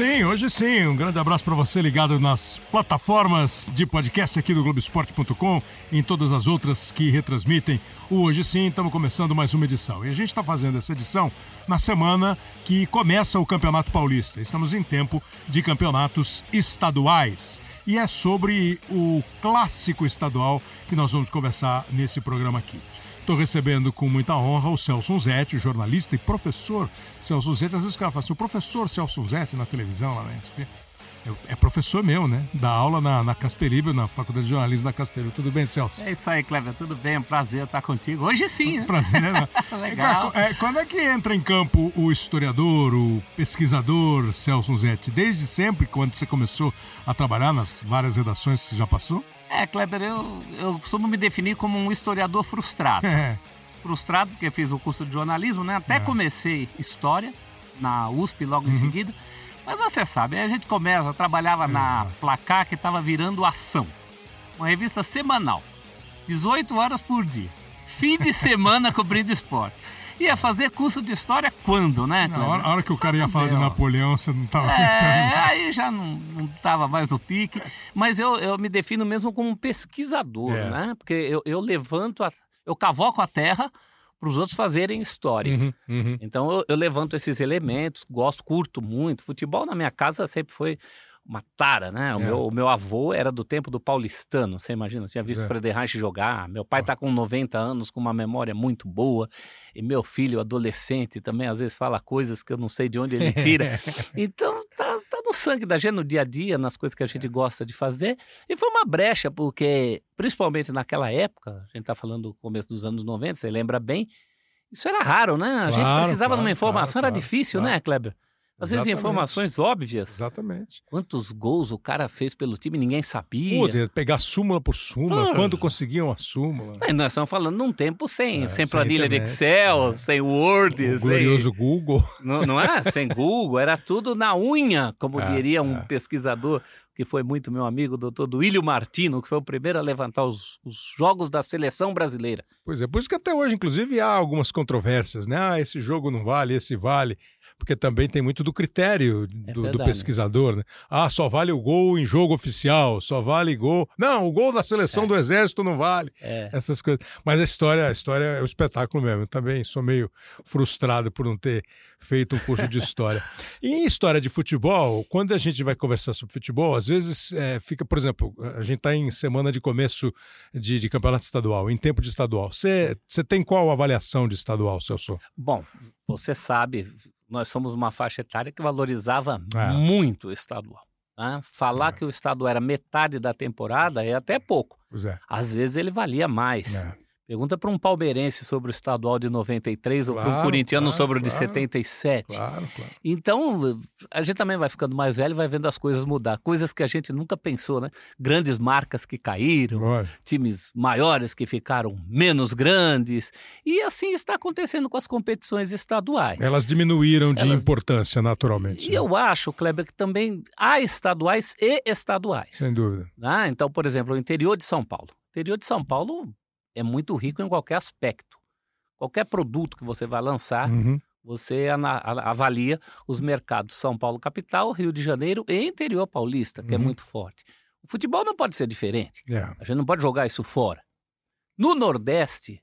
sim, hoje sim. Um grande abraço para você ligado nas plataformas de podcast aqui do Globoesporte.com e em todas as outras que retransmitem. O Hoje sim, estamos começando mais uma edição. E a gente está fazendo essa edição na semana que começa o Campeonato Paulista. Estamos em tempo de campeonatos estaduais. E é sobre o clássico estadual que nós vamos conversar nesse programa aqui. Estou recebendo com muita honra o Celso Zetti, jornalista e professor Celso Zetti. Às vezes o cara fala assim, o professor Celso Zetti na televisão lá na SP. É professor meu, né? Dá aula na, na Casperibio, na Faculdade de Jornalismo da Casperibio. Tudo bem, Celso? É isso aí, Cleber. Tudo bem? É um prazer estar contigo. Hoje sim, né? Prazer, né? Legal. É, quando é que entra em campo o historiador, o pesquisador Celso Zetti? Desde sempre, quando você começou a trabalhar nas várias redações que você já passou? É, Kleber, eu, eu costumo me definir como um historiador frustrado. Frustrado porque fiz o curso de jornalismo, né? Até é. comecei história na USP logo uhum. em seguida. Mas você sabe, a gente começa, trabalhava Exato. na Placar que estava virando Ação. Uma revista semanal, 18 horas por dia. Fim de semana cobrindo esporte. Ia fazer curso de história quando, né? Na hora, a hora que o cara ia falar de Napoleão, você não estava é, aí já não estava mais no pique. Mas eu, eu me defino mesmo como um pesquisador, é. né? Porque eu, eu levanto, a, eu cavoco a terra para os outros fazerem história. Uhum, uhum. Então eu, eu levanto esses elementos, gosto, curto muito. Futebol na minha casa sempre foi uma tara, né? O, é. meu, o meu avô era do tempo do paulistano, você imagina? Eu tinha visto é. Frederich jogar. Meu pai está com 90 anos, com uma memória muito boa. E meu filho, adolescente, também às vezes fala coisas que eu não sei de onde ele tira. então, tá, tá no sangue da gente, no dia a dia, nas coisas que a gente gosta de fazer. E foi uma brecha, porque, principalmente naquela época, a gente está falando do começo dos anos 90, você lembra bem, isso era raro, né? A claro, gente precisava claro, de uma informação, claro, era difícil, né, Kleber? Às vezes informações óbvias. Exatamente. Quantos gols o cara fez pelo time ninguém sabia. Pô, pegar súmula por súmula, quando conseguiam a súmula. É, nós estamos falando num tempo sem, é, sem planilha de Excel, é. sem Word. O sem... glorioso Google. Não, não é? sem Google, era tudo na unha, como é, diria um é. pesquisador que foi muito meu amigo, o doutor Duílio Martino, que foi o primeiro a levantar os, os, jogos da seleção brasileira. Pois é, por isso que até hoje, inclusive, há algumas controvérsias, né? Ah, esse jogo não vale, esse vale porque também tem muito do critério é do, do, pesquisador, né? Ah, só vale o gol em jogo oficial, só vale gol. Não, o gol da seleção é. do exército não vale. É. Essas coisas. Mas a história, a história é o espetáculo mesmo. Eu também sou meio frustrado por não ter feito um curso de história. e em história de futebol, quando a gente vai conversar sobre futebol, às vezes é, fica, por exemplo, a gente está em semana de começo de, de, campeonato estadual, em tempo de estadual. Você tem qual avaliação de estadual, Celso? Bom, você sabe, nós somos uma faixa etária que valorizava é. muito o estadual. Né? Falar é. que o estadual era metade da temporada é até pouco. É. Às vezes ele valia mais. É. Pergunta para um palmeirense sobre o estadual de 93 claro, ou para um corintiano claro, sobre o de 77. Claro, claro. Então, a gente também vai ficando mais velho e vai vendo as coisas mudar. Coisas que a gente nunca pensou, né? Grandes marcas que caíram, times maiores que ficaram menos grandes. E assim está acontecendo com as competições estaduais. Elas diminuíram de Elas... importância, naturalmente. E né? eu acho, Kleber, que também há estaduais e estaduais. Sem dúvida. Ah, então, por exemplo, o interior de São Paulo. O interior de São Paulo é muito rico em qualquer aspecto. Qualquer produto que você vai lançar, uhum. você avalia os mercados São Paulo capital, Rio de Janeiro e interior paulista, que é uhum. é muito forte. O futebol não pode ser diferente. Yeah. É. A gente não pode jogar isso fora. No Nordeste,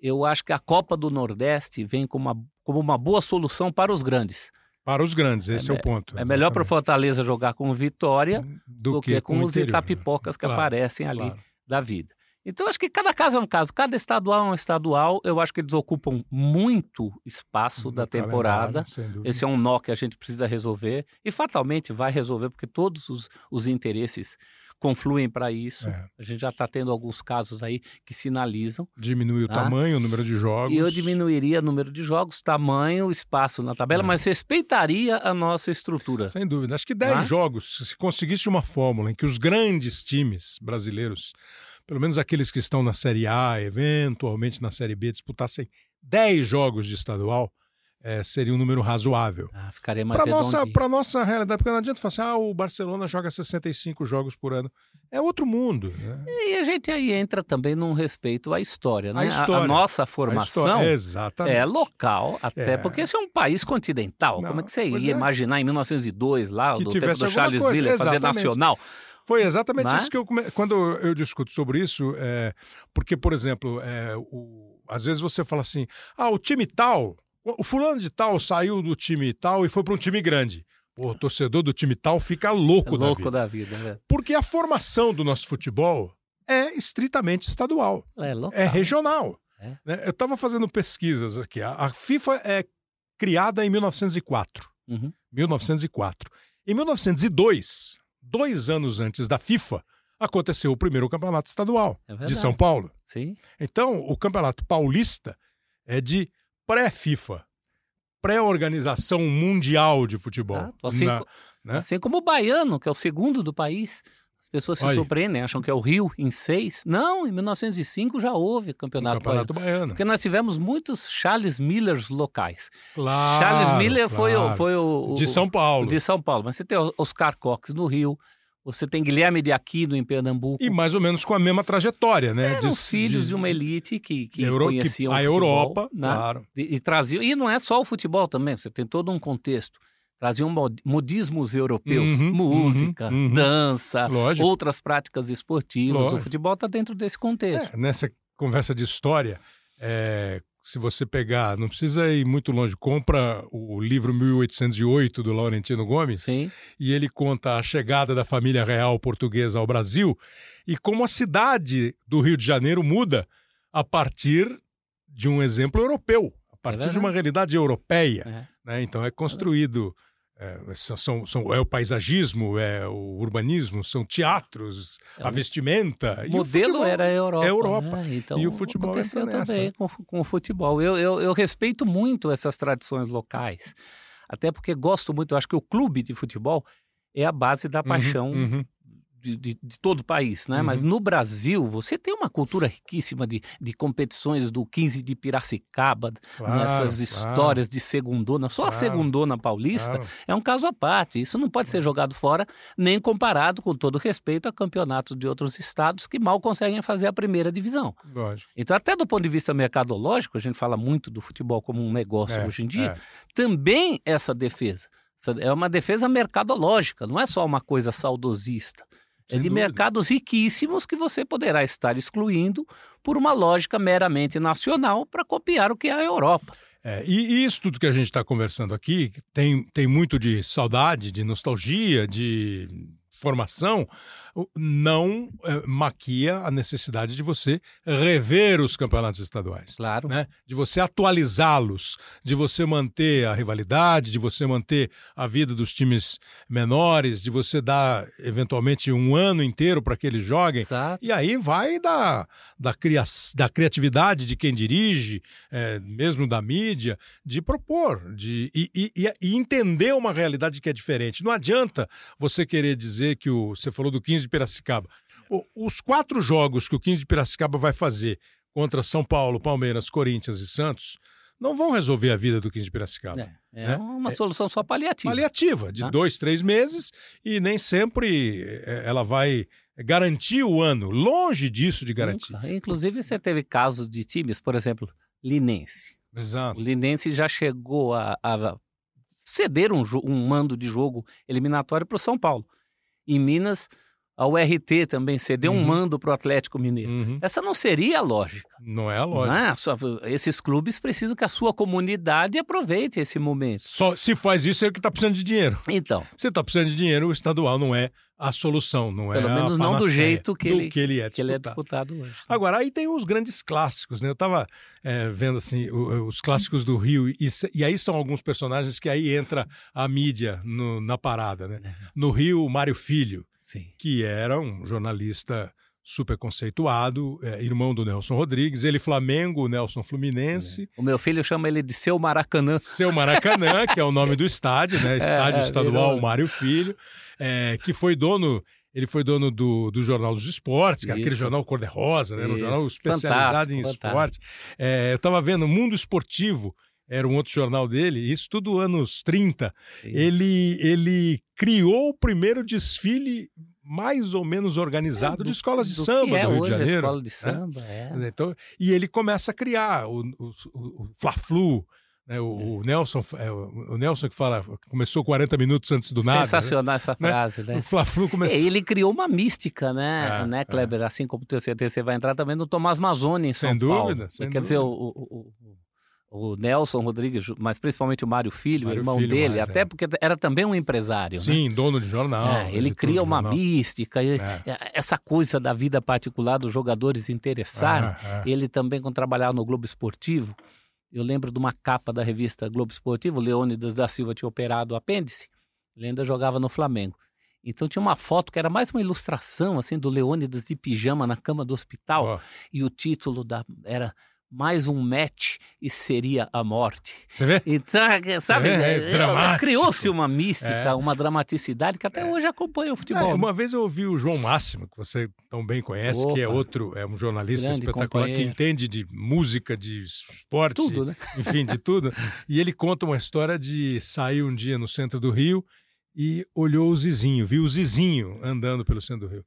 eu acho que a Copa do Nordeste vem como uma, como uma boa solução para os grandes. Para os grandes, esse é, é o ponto. É melhor para o Fortaleza jogar com Vitória do, do que, que, com, os interior. Itapipocas que claro, aparecem ali claro. da vida. Então, acho que cada caso é um caso, cada estadual é um estadual. Eu acho que eles ocupam muito espaço da temporada. Esse é um nó que a gente precisa resolver e fatalmente vai resolver, porque todos os, os interesses confluem para isso. É. A gente já está tendo alguns casos aí que sinalizam. Diminui o tá? tamanho, o número de jogos. E eu diminuiria o número de jogos, tamanho, espaço na tabela, é. mas respeitaria a nossa estrutura. Sem dúvida. Acho que 10 tá? jogos, se conseguisse uma fórmula em que os grandes times brasileiros pelo menos aqueles que estão na Série A, eventualmente na Série B, disputassem 10 jogos de estadual, é, seria um número razoável. Ah, ficaria mais Para nossa, para nossa realidade, porque não adianta falar assim, ah, o Barcelona joga 65 jogos por ano. É outro mundo. Né? E a gente aí entra também num respeito à história, né? A, história, a, a nossa formação a é local, até é. porque esse é um país continental. Não, Como é que você ia é. imaginar em 1902, lá, que do tempo do Charles. Miller, fazer nacional? Foi exatamente Mas... isso que eu quando eu discuto sobre isso, é, porque por exemplo, é, o, às vezes você fala assim, ah, o time tal o fulano de tal saiu do time tal e foi para um time grande. O torcedor do time tal fica louco, é louco da vida. Da vida né? Porque a formação do nosso futebol é estritamente estadual. É, local. é regional. É. Né? Eu estava fazendo pesquisas aqui. A, FIFA é criada em 1904. Uhum. 1904. Em 1902, dois anos antes da FIFA, aconteceu o primeiro campeonato estadual é de São Paulo. Sim. Então, o campeonato paulista é de pré-FIFA, pré-organização mundial de futebol. Assim, na, né? assim como o baiano, que é o segundo do país. As pessoas se Aí. surpreendem, acham que é o Rio em seis. Não, em 1905 já houve campeonato, campeonato baiano. baiano. Porque nós tivemos muitos Charles Millers locais. Claro, Charles Miller claro. foi, o, foi o, o, De São Paulo. De São Paulo. Mas você tem Oscar Cox no Rio, você tem Guilherme de Aquino em Pernambuco. E mais ou menos com a mesma trajetória, né? Eram de, filhos de, de, uma elite que, que Euro, conheciam a futebol, Europa, né? claro. E, e traziam. E não é só o futebol também, você tem todo um contexto. Traziam modismos europeus, uhum, música, uhum, uhum. dança, Lógico. outras práticas esportivas. Lógico. O futebol está dentro desse contexto. É, nessa conversa de história, é, se você pegar, não precisa ir muito longe, compra o livro 1808 do Laurentino Gomes Sim. e ele conta a chegada da família real portuguesa ao Brasil e como a cidade do Rio de Janeiro muda a partir de um exemplo europeu, partir é de uma realidade europeia. É. Né? Então é construído é, são, são, é o paisagismo, é o urbanismo, são teatros, é, a vestimenta. O modelo era a Europa. É a Europa. Né? Então, e o futebol aconteceu também com, com o futebol. Eu, eu, eu, respeito muito essas tradições locais, até porque gosto muito, eu acho que o clube de futebol é a base da uhum, paixão uhum, uhum de, de, de, todo o país, né? Uhum. Mas no Brasil, você tem uma cultura riquíssima de, de competições do 15 de Piracicaba, claro, nessas histórias claro. de segundona. Só claro, a segundona paulista é um caso à parte. Isso não pode ser jogado fora, nem comparado, com todo respeito, a campeonatos de outros estados que mal conseguem fazer a primeira divisão. Lógico. Então, até do ponto de vista mercadológico, a gente fala muito do futebol como um negócio é, hoje em dia, é. também essa defesa. É uma defesa mercadológica, não é só uma coisa saudosista. Sem é de dúvida. mercados riquíssimos que você poderá estar excluindo por uma lógica meramente nacional para copiar o que é a Europa. É, e, isso tudo que a gente está conversando aqui tem, tem muito de saudade, de nostalgia, de formação, não é, maquia a necessidade de você rever os campeonatos estaduais. Claro. Né? De você atualizá-los, de você manter a rivalidade, de você manter a vida dos times menores, de você dar, eventualmente, um ano inteiro para que eles joguem. Exato. E aí vai da, da, cria da criatividade de quem dirige, é, mesmo da mídia, de propor, de, e, e, e entender uma realidade que é diferente. Não adianta você querer dizer que o. Você falou do 15 de Piracicaba. Os quatro jogos que o 15 de Piracicaba vai fazer contra São Paulo, Palmeiras, Corinthians e Santos não vão resolver a vida do 15 de Piracicaba. É, é né? uma solução só paliativa. Paliativa, de ah. dois, três meses, e nem sempre é, ela vai garantir o ano. Longe disso de garantir. Inclusive, você teve casos de times, por exemplo, Linense. Exato. O Linense já chegou a, a ceder um, um mando de jogo eliminatório para o São Paulo. Em Minas, a URT também cedeu uhum. um mando para o Atlético Mineiro. Uhum. Essa não seria a lógica. Não é a lógica. Não é? Só, esses clubes precisam que a sua comunidade aproveite esse momento. Só se faz isso é que está precisando de dinheiro. Então. Se está precisando de dinheiro, o estadual não é a solução, não Pelo é Pelo menos não do jeito que, do ele, que, ele, é que ele é disputado hoje. Né? Agora, aí tem os grandes clássicos, né? Eu estava é, vendo assim os clássicos do Rio e, e, aí são alguns personagens que aí entra a mídia no, na parada, né? É. No Rio, o Mário Filho, Sim. que era um jornalista super conceituado, é, irmão do Nelson Rodrigues, ele Flamengo, o Nelson Fluminense. É. O meu filho chama ele de Seu Maracanã. Seu Maracanã, que é o nome do estádio, né? É, estádio é, Estadual virou... Mário Filho, é, que foi dono ele foi dono do, do Jornal dos Esportes, que era aquele jornal cor-de-rosa, né? um jornal especializado fantástico, em fantástico. esporte. É, eu estava vendo Mundo Esportivo, era um outro jornal dele, isso tudo anos 30. Ele, ele criou o primeiro desfile mais ou menos organizado é, do, de escolas de do samba que é do Rio hoje de Janeiro. A escola de samba, né? é. Então, e ele começa a criar o, o, o Fla-Flu, né? O, o, Nelson, é, o Nelson que fala, começou 40 minutos antes do nada. Né? Sensacional né? essa frase, né? O Fla-Flu começou. É, ele criou uma mística, né, é, né Kleber? É. Assim como tenho certeza você vai entrar também no Tomás Mazzoni em São sem Paulo. Dúvida, sem Quer dúvida. dizer, o, o, Nelson Rodrigues, mas principalmente o Mário Filho, Mário irmão Filho dele, até é. porque era também um empresário. Sim, né? dono de jornal. É, ele cria uma jornal. mística, e, É. essa coisa da vida particular dos jogadores interessarem. É, é. Ele também, quando trabalhava no Globo Esportivo, eu lembro de uma capa da revista Globo Esportivo, o Leônidas da Silva tinha operado o apêndice, ele ainda jogava no Flamengo. Então tinha uma foto que era mais uma ilustração assim do Leônidas de pijama na cama do hospital Ó, e o título da era mais um match e seria a morte. Você vê? Então, sabe, É, é dramático. criou-se uma mística, É. uma dramaticidade que até hoje acompanha o futebol. É, né? uma vez eu ouvi o João Máximo, que você tão bem conhece, que é Opa. outro, é um jornalista Grande espetacular que companheiro. entende de música, de esporte, Tudo, né? enfim, de tudo. E ele conta uma história de sair um dia no centro do Rio e olhou o Zizinho, viu o Zizinho andando pelo centro do Rio.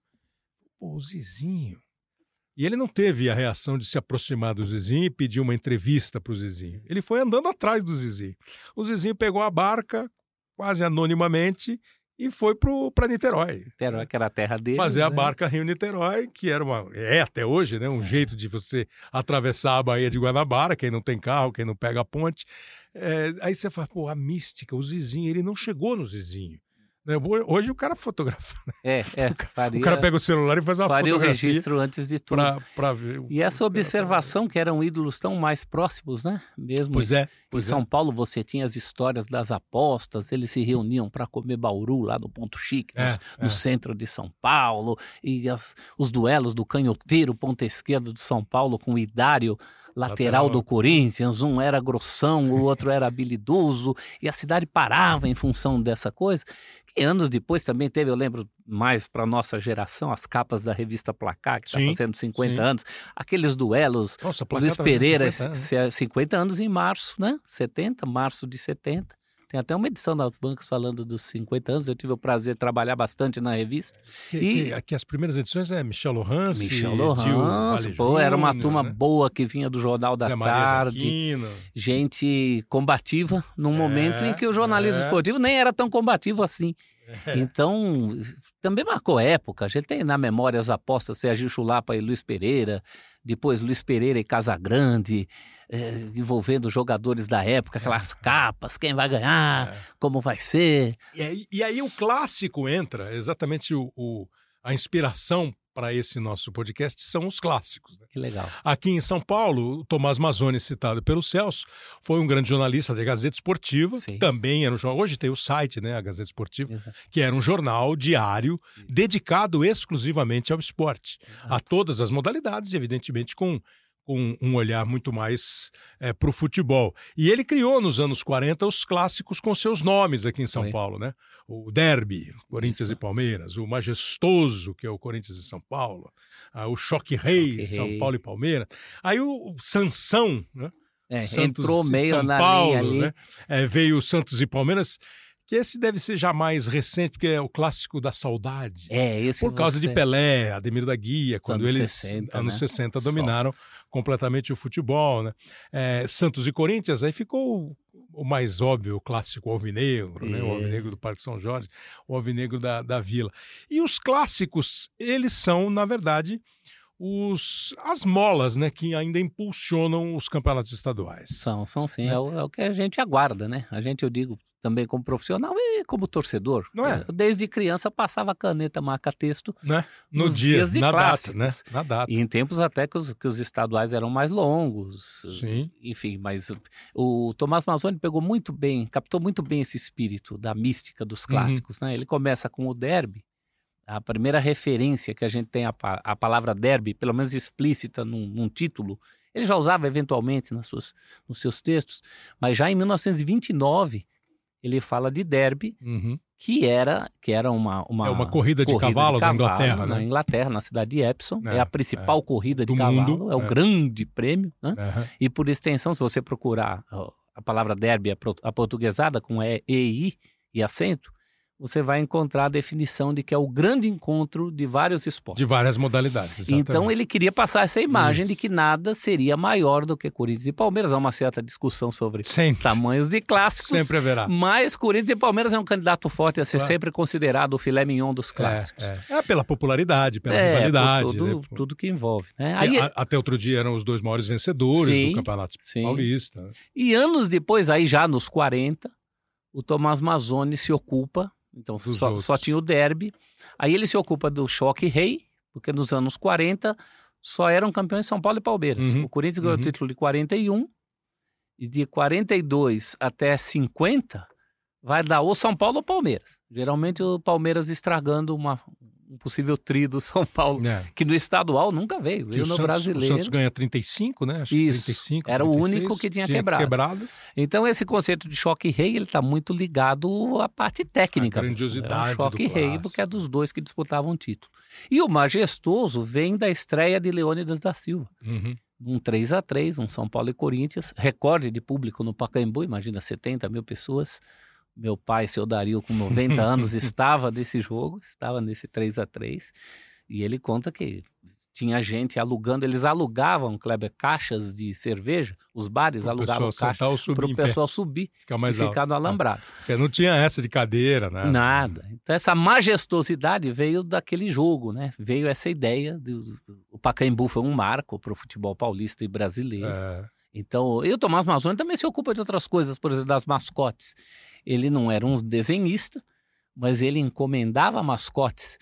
Pô, o Zizinho. E ele não teve a reação de se aproximar do Zizinho e pedir uma entrevista para o Zizinho. Ele foi andando atrás do Zizinho. O Zizinho pegou a barca, quase anonimamente, e foi para Niterói. Niterói, que era a terra dele. Fazer a né? barca Rio-Niterói, que era uma. É até hoje, né? Um jeito de você atravessar a Baía de Guanabara, quem não tem carro, quem não pega a ponte. É, aí você fala, pô, a mística, o Zizinho, ele não chegou no Zizinho. Né? Hoje o cara fotografa. né? É, é. Faria, O cara pega o celular e faz uma faria o fotografia registro antes de tudo. para ver. o- E essa o- observação que eram ídolos tão mais próximos, né? Mesmo Pois é. Em Pois é. São Paulo você tinha as histórias das apostas, eles se reuniam para comer bauru lá no Ponto Chique, no, É, no é. centro de São Paulo, e as- os duelos do canhoteiro ponta esquerda de São Paulo com o Idário, lateral, Lateral. do Corinthians, um era grossão, o outro era habilidoso, e a cidade parava em função dessa coisa. Que anos depois também teve, eu lembro mais para nossa geração, as capas da revista Placar, que está fazendo 50 sim. anos, aqueles duelos Nossa, Luiz tá Pereira, 50 anos. se- 50 anos em março, né? 70, março de 70. Tem até uma edição das bancas falando dos 50 anos. Eu tive o prazer de trabalhar bastante na revista. Que, E- que- aqui as primeiras edições é Michel Lohance, Michel Vale pô, era uma Júnior, turma né? boa que vinha do Jornal da Tarde. Gente combativa, num momento em que o jornalismo é. esportivo nem era tão combativo assim. É. Então, também marcou época. A gente tem na memória as apostas Sergio Chulapa e Luiz Pereira, depois Luiz Pereira e Casagrande, eh, envolvendo jogadores da época, aquelas capas, quem vai ganhar, É. como vai ser. E aí, e aí o clássico entra, exatamente o, o- a inspiração para esse nosso podcast são os clássicos. né? Que legal. Aqui em São Paulo, o Tomás Mazzoni, citado pelo Celso, foi um grande jornalista da Gazeta Esportiva, Sim. também era um jornal, hoje tem o site, né, a Gazeta Esportiva, Exato. que era um jornal diário Isso. dedicado exclusivamente ao esporte, a Exato. todas as modalidades, e evidentemente com, com um olhar muito mais para o futebol. E ele criou nos anos 40 os clássicos com seus nomes aqui em São Foi. Paulo, né? O Derby, Corinthians Isso. e Palmeiras, o Majestoso, que é o Corinthians e São Paulo, ah, o Choque Rei, Choque São Rei. Paulo e Palmeiras. Aí o, Sansão, né? É, Santos entrou e meio São na Paulo, linha ali. né? É, veio o Santos e Palmeiras, que esse deve ser já mais recente, porque é o clássico da saudade. É, esse Por causa de você- Pelé, Ademir da Guia, quando anos eles, 60, anos né? 60, Só. dominaram completamente o futebol. Né? É, Santos e Corinthians, aí ficou o mais óbvio, o clássico alvinegro, né? o alvinegro do Parque São Jorge, o alvinegro da, da Vila. E os clássicos, eles são, na verdade, os, as molas né, que ainda impulsionam os campeonatos estaduais. São, são sim. Né? É, o, é o que a gente aguarda, né? A gente, eu digo, também como profissional e como torcedor. Não é? Eu, desde criança passava caneta, marca texto. Né? No Nos dia, dias de na clássicos. data, né? Na data. E em tempos até que os, que os estaduais eram mais longos. Sim. Enfim, mas o Tomás Mazzoni pegou muito bem, captou muito bem esse espírito da mística dos Uhum. clássicos, né? Ele começa com o derby. A primeira referência que a gente tem a, a palavra derby, pelo menos explícita num, num título, ele já usava eventualmente nas suas, nos seus textos, mas já em 1929 ele fala de derby, Uhum. que era, que era uma, uma, É uma corrida de cavalo da Inglaterra, na né? Inglaterra, na cidade de Epsom. É, É, a principal corrida de cavalo, mundo, é o é. grande prêmio, né? E por extensão, se você procurar a palavra derby aportuguesada com E, E, I e acento, você vai encontrar a definição de que é o grande encontro de vários esportes. De várias modalidades. Exatamente. Então ele queria passar essa imagem Isso. de que nada seria maior do que Corinthians e Palmeiras. Há uma certa discussão sobre sempre. tamanhos de clássicos. Sempre haverá. Mas Corinthians e Palmeiras é um candidato forte a ser claro. sempre considerado o filé mignon dos clássicos. É, é. é pela popularidade, pela é, rivalidade. Por tudo, né? tudo que envolve. Né? Aí, a, até outro dia eram os dois maiores vencedores sim, do Campeonato sim. Paulista. E anos depois, aí já nos 40, o Tomás Mazzoni se ocupa então só, só, tinha o derby. Aí ele se ocupa do choque rei, porque nos anos 40 só eram campeões São Paulo e Palmeiras. Uhum, o Corinthians ganhou uhum. o título de 41 e de 42 até 50 vai dar ou São Paulo ou Palmeiras. Geralmente o Palmeiras estragando uma, um possível tri do São Paulo, é. que no estadual nunca veio, veio no Santos, brasileiro. O Santos ganha 35, né? Acho Isso, 35, era 36, o único que tinha, tinha quebrado. quebrado. Então esse conceito de choque rei, ele está muito ligado à parte técnica. A grandiosidade é um choque rei, porque é dos dois que disputavam o título. E o majestoso vem da estreia de Leônidas da Silva. Uhum. Um 3 a 3 um São Paulo e Corinthians, recorde de público no Pacaembu, imagina 70 mil pessoas meu pai, seu Dario, com 90 anos, estava nesse jogo, estava nesse 3 a 3 e ele conta que tinha gente alugando, eles alugavam, Kleber, caixas de cerveja, os bares pro alugavam caixas para o pessoal subir ficar mais e alto. ficar no alambrado. É, não tinha essa de cadeira, né? Nada. Então essa majestosidade veio daquele jogo, né? Veio essa ideia, do, o Pacaembu foi um marco para o futebol paulista e brasileiro. É. Então, e o Tomás Mazzoni também se ocupa de outras coisas, por exemplo, das mascotes. Ele não era um desenhista, mas ele encomendava mascotes.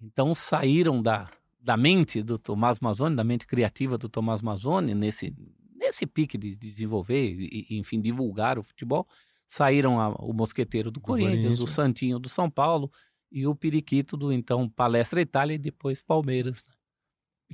Então saíram da, da mente do Tomás Mazzoni, da mente criativa do Tomás Mazzoni, nesse, nesse pique de, desenvolver e, enfim, divulgar o futebol, saíram a, o Mosqueteiro do, do Corinthians, Corinthians, o Santinho do São Paulo e o Periquito do então Palestra Itália e depois Palmeiras. Né?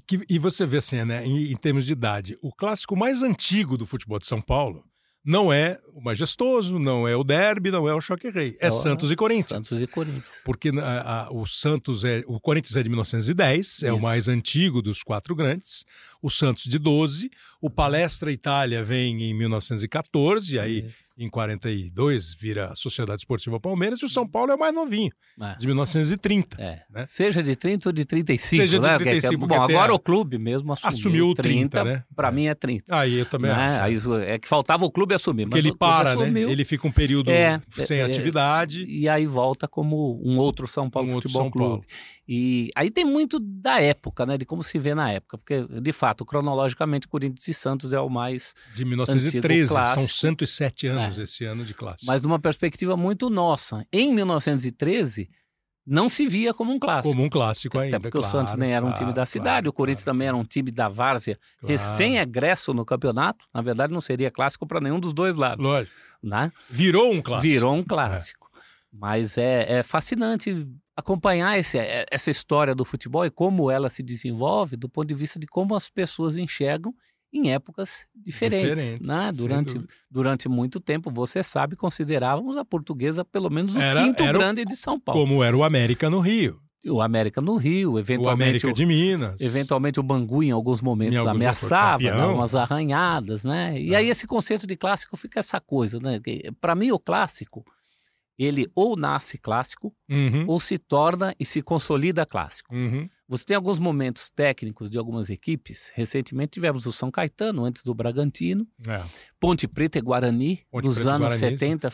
Que, e você vê assim, né, em, em termos de idade, o clássico mais antigo do futebol de São Paulo não é o majestoso, não é o derby, não é o choque rei. É, é Santos e Corinthians. Santos e Corinthians. Porque a, a, o Santos é. O Corinthians é de 1910, Isso. é o mais antigo dos quatro grandes. O Santos de 12. O Palestra Itália vem em 1914, aí Isso. em 42 vira a Sociedade Esportiva Palmeiras, e o São Paulo é o mais novinho, é. de 1930. É. Né? Seja de 30 ou de 35. Seja né? de 35. Bom, agora o clube mesmo assumiu, assumiu 30, 30 né? Para é. mim é 30. Aí eu também né? acho. Aí, é que faltava o clube assumir. Porque ele para, né? Ele fica um período é, sem é, atividade. E aí volta como um outro São Paulo um Futebol São Clube. Paulo. E aí tem muito da época, né? De como se vê na época. Porque, de fato, cronologicamente, Corinthians e Santos é o mais. De 1913, são 107 anos é. esse ano de classe. Mas numa perspectiva muito nossa. Em 1913 não se via como um clássico. Como um clássico ainda. Até porque claro, o Santos nem era um time da cidade, claro, o Corinthians claro. também era um time da várzea, recém-egresso no campeonato. Na verdade, não seria clássico para nenhum dos dois lados. Lógico. Né? Virou um clássico. Virou um clássico. É. Mas é, é fascinante acompanhar esse, é, essa história do futebol e como ela se desenvolve do ponto de vista de como as pessoas enxergam em épocas diferentes. diferentes né? durante, durante muito tempo, você sabe, considerávamos a portuguesa pelo menos o era, quinto era grande de São Paulo. Como era o América no Rio. O América no Rio, eventualmente. O América de Minas. Eventualmente o Bangu, em alguns momentos, em alguns ameaçava, dava umas arranhadas, né? E é. aí esse conceito de clássico fica essa coisa, né? Para mim, o clássico ele ou nasce clássico uhum. ou se torna e se consolida clássico. Uhum. Você tem alguns momentos técnicos de algumas equipes. Recentemente tivemos o São Caetano, antes do Bragantino. É. Ponte Preta e Guarani, Ponte nos Preta anos Guarani, 70.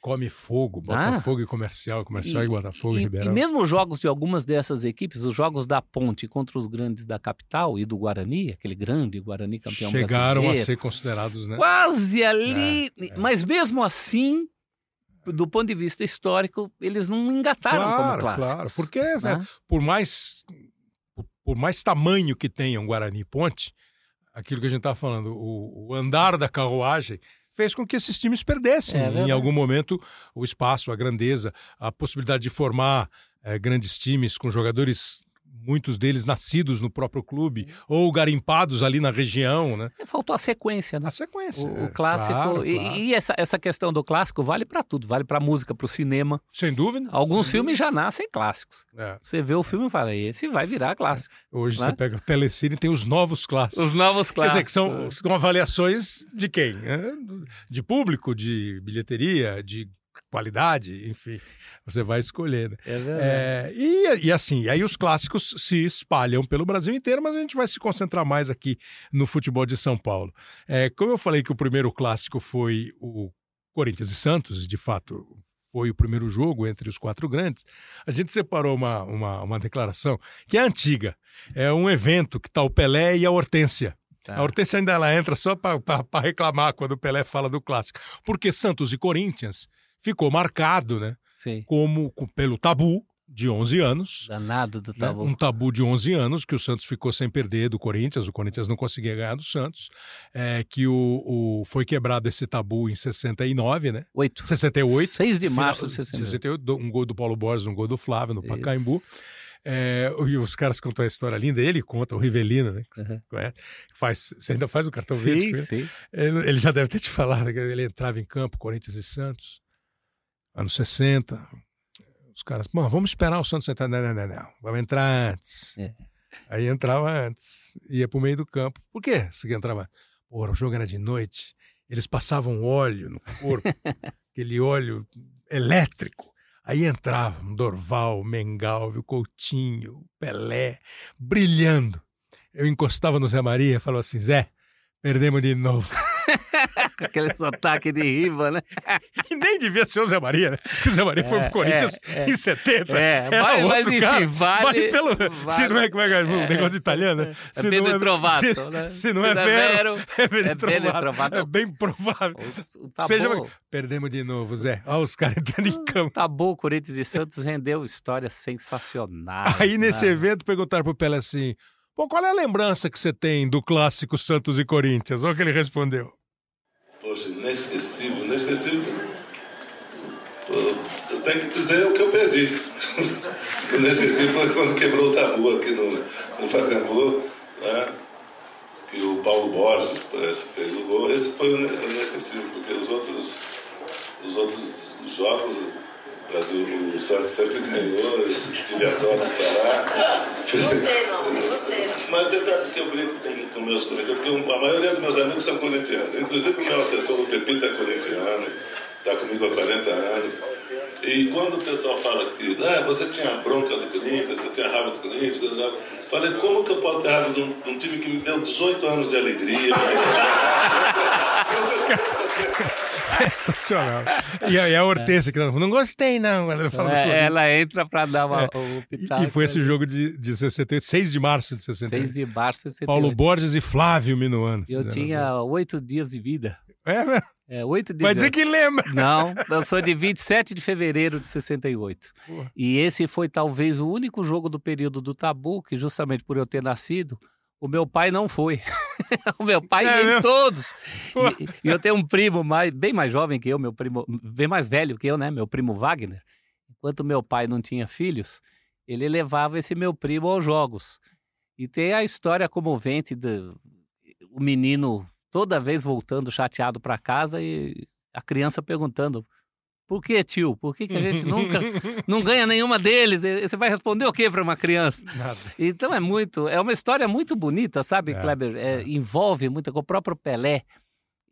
Come fogo, Botafogo ah, e Comercial, Comercial e, e Botafogo e, e Ribeirão. E mesmo os jogos de algumas dessas equipes, os jogos da Ponte contra os grandes da capital e do Guarani, aquele grande Guarani campeão Chegaram brasileiro. a ser considerados, né? Quase ali. É, é. Mas mesmo assim do ponto de vista histórico, eles não engataram claro, como clássicos. Claro, porque né? né? por mais por mais tamanho que tenha um Guarani Ponte, aquilo que a gente está falando, o, o, andar da carruagem fez com que esses times perdessem é em algum momento o espaço, a grandeza, a possibilidade de formar é, grandes times com jogadores muitos deles nascidos no próprio clube ou garimpados ali na região, né? É, faltou a sequência, né? A sequência. O, o clássico claro, e, claro. e, essa, essa questão do clássico vale para tudo, vale para música, para o cinema. Sem dúvida. Alguns sem filmes já nascem clássicos. É. Você vê o filme e fala, esse vai virar clássico. Hoje Né? você pega o Telecine e tem os novos clássicos. Os novos Quer clássicos. dizer, que são, são avaliações de quem? É, De público, de bilheteria, de qualidade, enfim. Você vai escolher, né? É verdade. É, e, e assim, aí os clássicos se espalham pelo Brasil inteiro, mas a gente vai se concentrar mais aqui no futebol de São Paulo. É, como eu falei que o primeiro clássico foi o Corinthians e Santos, de fato foi o primeiro jogo entre os quatro grandes, a gente separou uma, uma, uma declaração que é antiga. É um evento que está o Pelé e a Hortência. Tá. A Hortência ainda ela entra só para reclamar quando o Pelé fala do clássico. Porque Santos e Corinthians ficou marcado, né? Sim. Como com- pelo tabu de 11 anos. Danado do né? tabu. Um tabu de 11 anos que o Santos ficou sem perder do Corinthians, o Corinthians não conseguia ganhar do Santos, é, que o, o- foi quebrado esse tabu em 69, né? Oito. 68. 6 de março Final- de 68. 68, um gol do Paulo Borges, um gol do Flávio no Isso. Pacaembu. É, e os caras contam a história linda, ele conta, o Rivelino, né? Uhum. conhece. Faz, você ainda faz o cartão verde com Sim, ele? sim. Ele, ele já deve ter te falado que ele entrava em campo, Corinthians e Santos, anos 60. Os caras, vamos esperar o Santos entrar. Não, não, não, não. Vamos entrar antes. É. Aí entrava antes, ia pro meio do campo. Por quê? Você entrava? Pô, o jogo era de noite, eles passavam óleo no corpo, aquele óleo elétrico. Aí entrava um Dorval, Mengalvio, Coutinho, Pelé, brilhando. Eu encostava no Zé Maria e falava assim: Zé, perdemos de novo. Com aquele sotaque de riva, né? E nem devia ser o Zé Maria, né? Porque o Zé Maria foi É, pro Corinthians é, é. em 70. É, Era mas, mas outro enfim, cara. vale. pelo. Se vale- não é como é que é o É. negócio de italiano, né? É Se Pedro é, Trovato, se, né? se não é Se vero, é é provável. Trovato. É bem provável. O, o tabu, Seja- Perdemos de novo, Zé. Olha os caras entrando em campo. o tabu Corinthians e Santos rendeu histórias sensacionais. Aí nesse né? evento perguntaram pro Pelé assim: Pô, qual é a lembrança que você tem do clássico Santos e Corinthians? Olha o que ele respondeu. Poxa, inesquecível, inesquecível. Eu tenho que dizer o que eu perdi. inesquecível foi quando quebrou o tabu aqui no, no Pacaembu, né? Que o Paulo Borges parece fez o gol. Esse foi o inesquecível, porque os outros, os outros jogos, o Brasil, o Santos sempre ganhou, eu tive a sorte de parar. Gostei, não, gostei. Mas você sabe que eu brinco com, com meus corintianos, porque a maioria dos meus amigos são corintianos. Inclusive o meu assessor, o Pepito, é corintiano, está comigo há 40 anos. E quando o pessoal fala que ah, você tinha bronca do Corinthians, você tinha raiva do Corinthians, eu falei, como que eu posso ter raiva de um, de um time que me deu 18 anos de alegria? Sensacional. E a, e a Hortência que ela falou, não gostei não. Ela, fala É, ela entra pra dar uma, o E- pitaco. e, foi esse jogo de, de 68, 6 de março de 68. 6 de março de 68. Paulo Borges e Flávio Minuano. Eu tinha oito dias de vida. o. É, né? É, oito dias. vai dizer que lembra. Não, eu sou de 27 de fevereiro de 68. Porra. E esse foi talvez o único jogo do período do tabu, que justamente por eu ter nascido, o meu pai não foi. o meu pai É em mesmo? todos. E, e eu tenho um primo mais, bem mais jovem que eu, meu primo, bem mais velho que eu, né? Meu primo Wagner. Enquanto meu pai não tinha filhos, ele levava esse meu primo aos jogos. E tem a história comovente do o menino toda vez voltando chateado para casa e a criança perguntando: por que, tio? Por que, que a gente nunca não ganha nenhuma deles? E Você vai responder o quê para uma criança? Nada. Então é muito, é uma história muito bonita, sabe, É, Kleber? É, é. Envolve muito, com o próprio Pelé.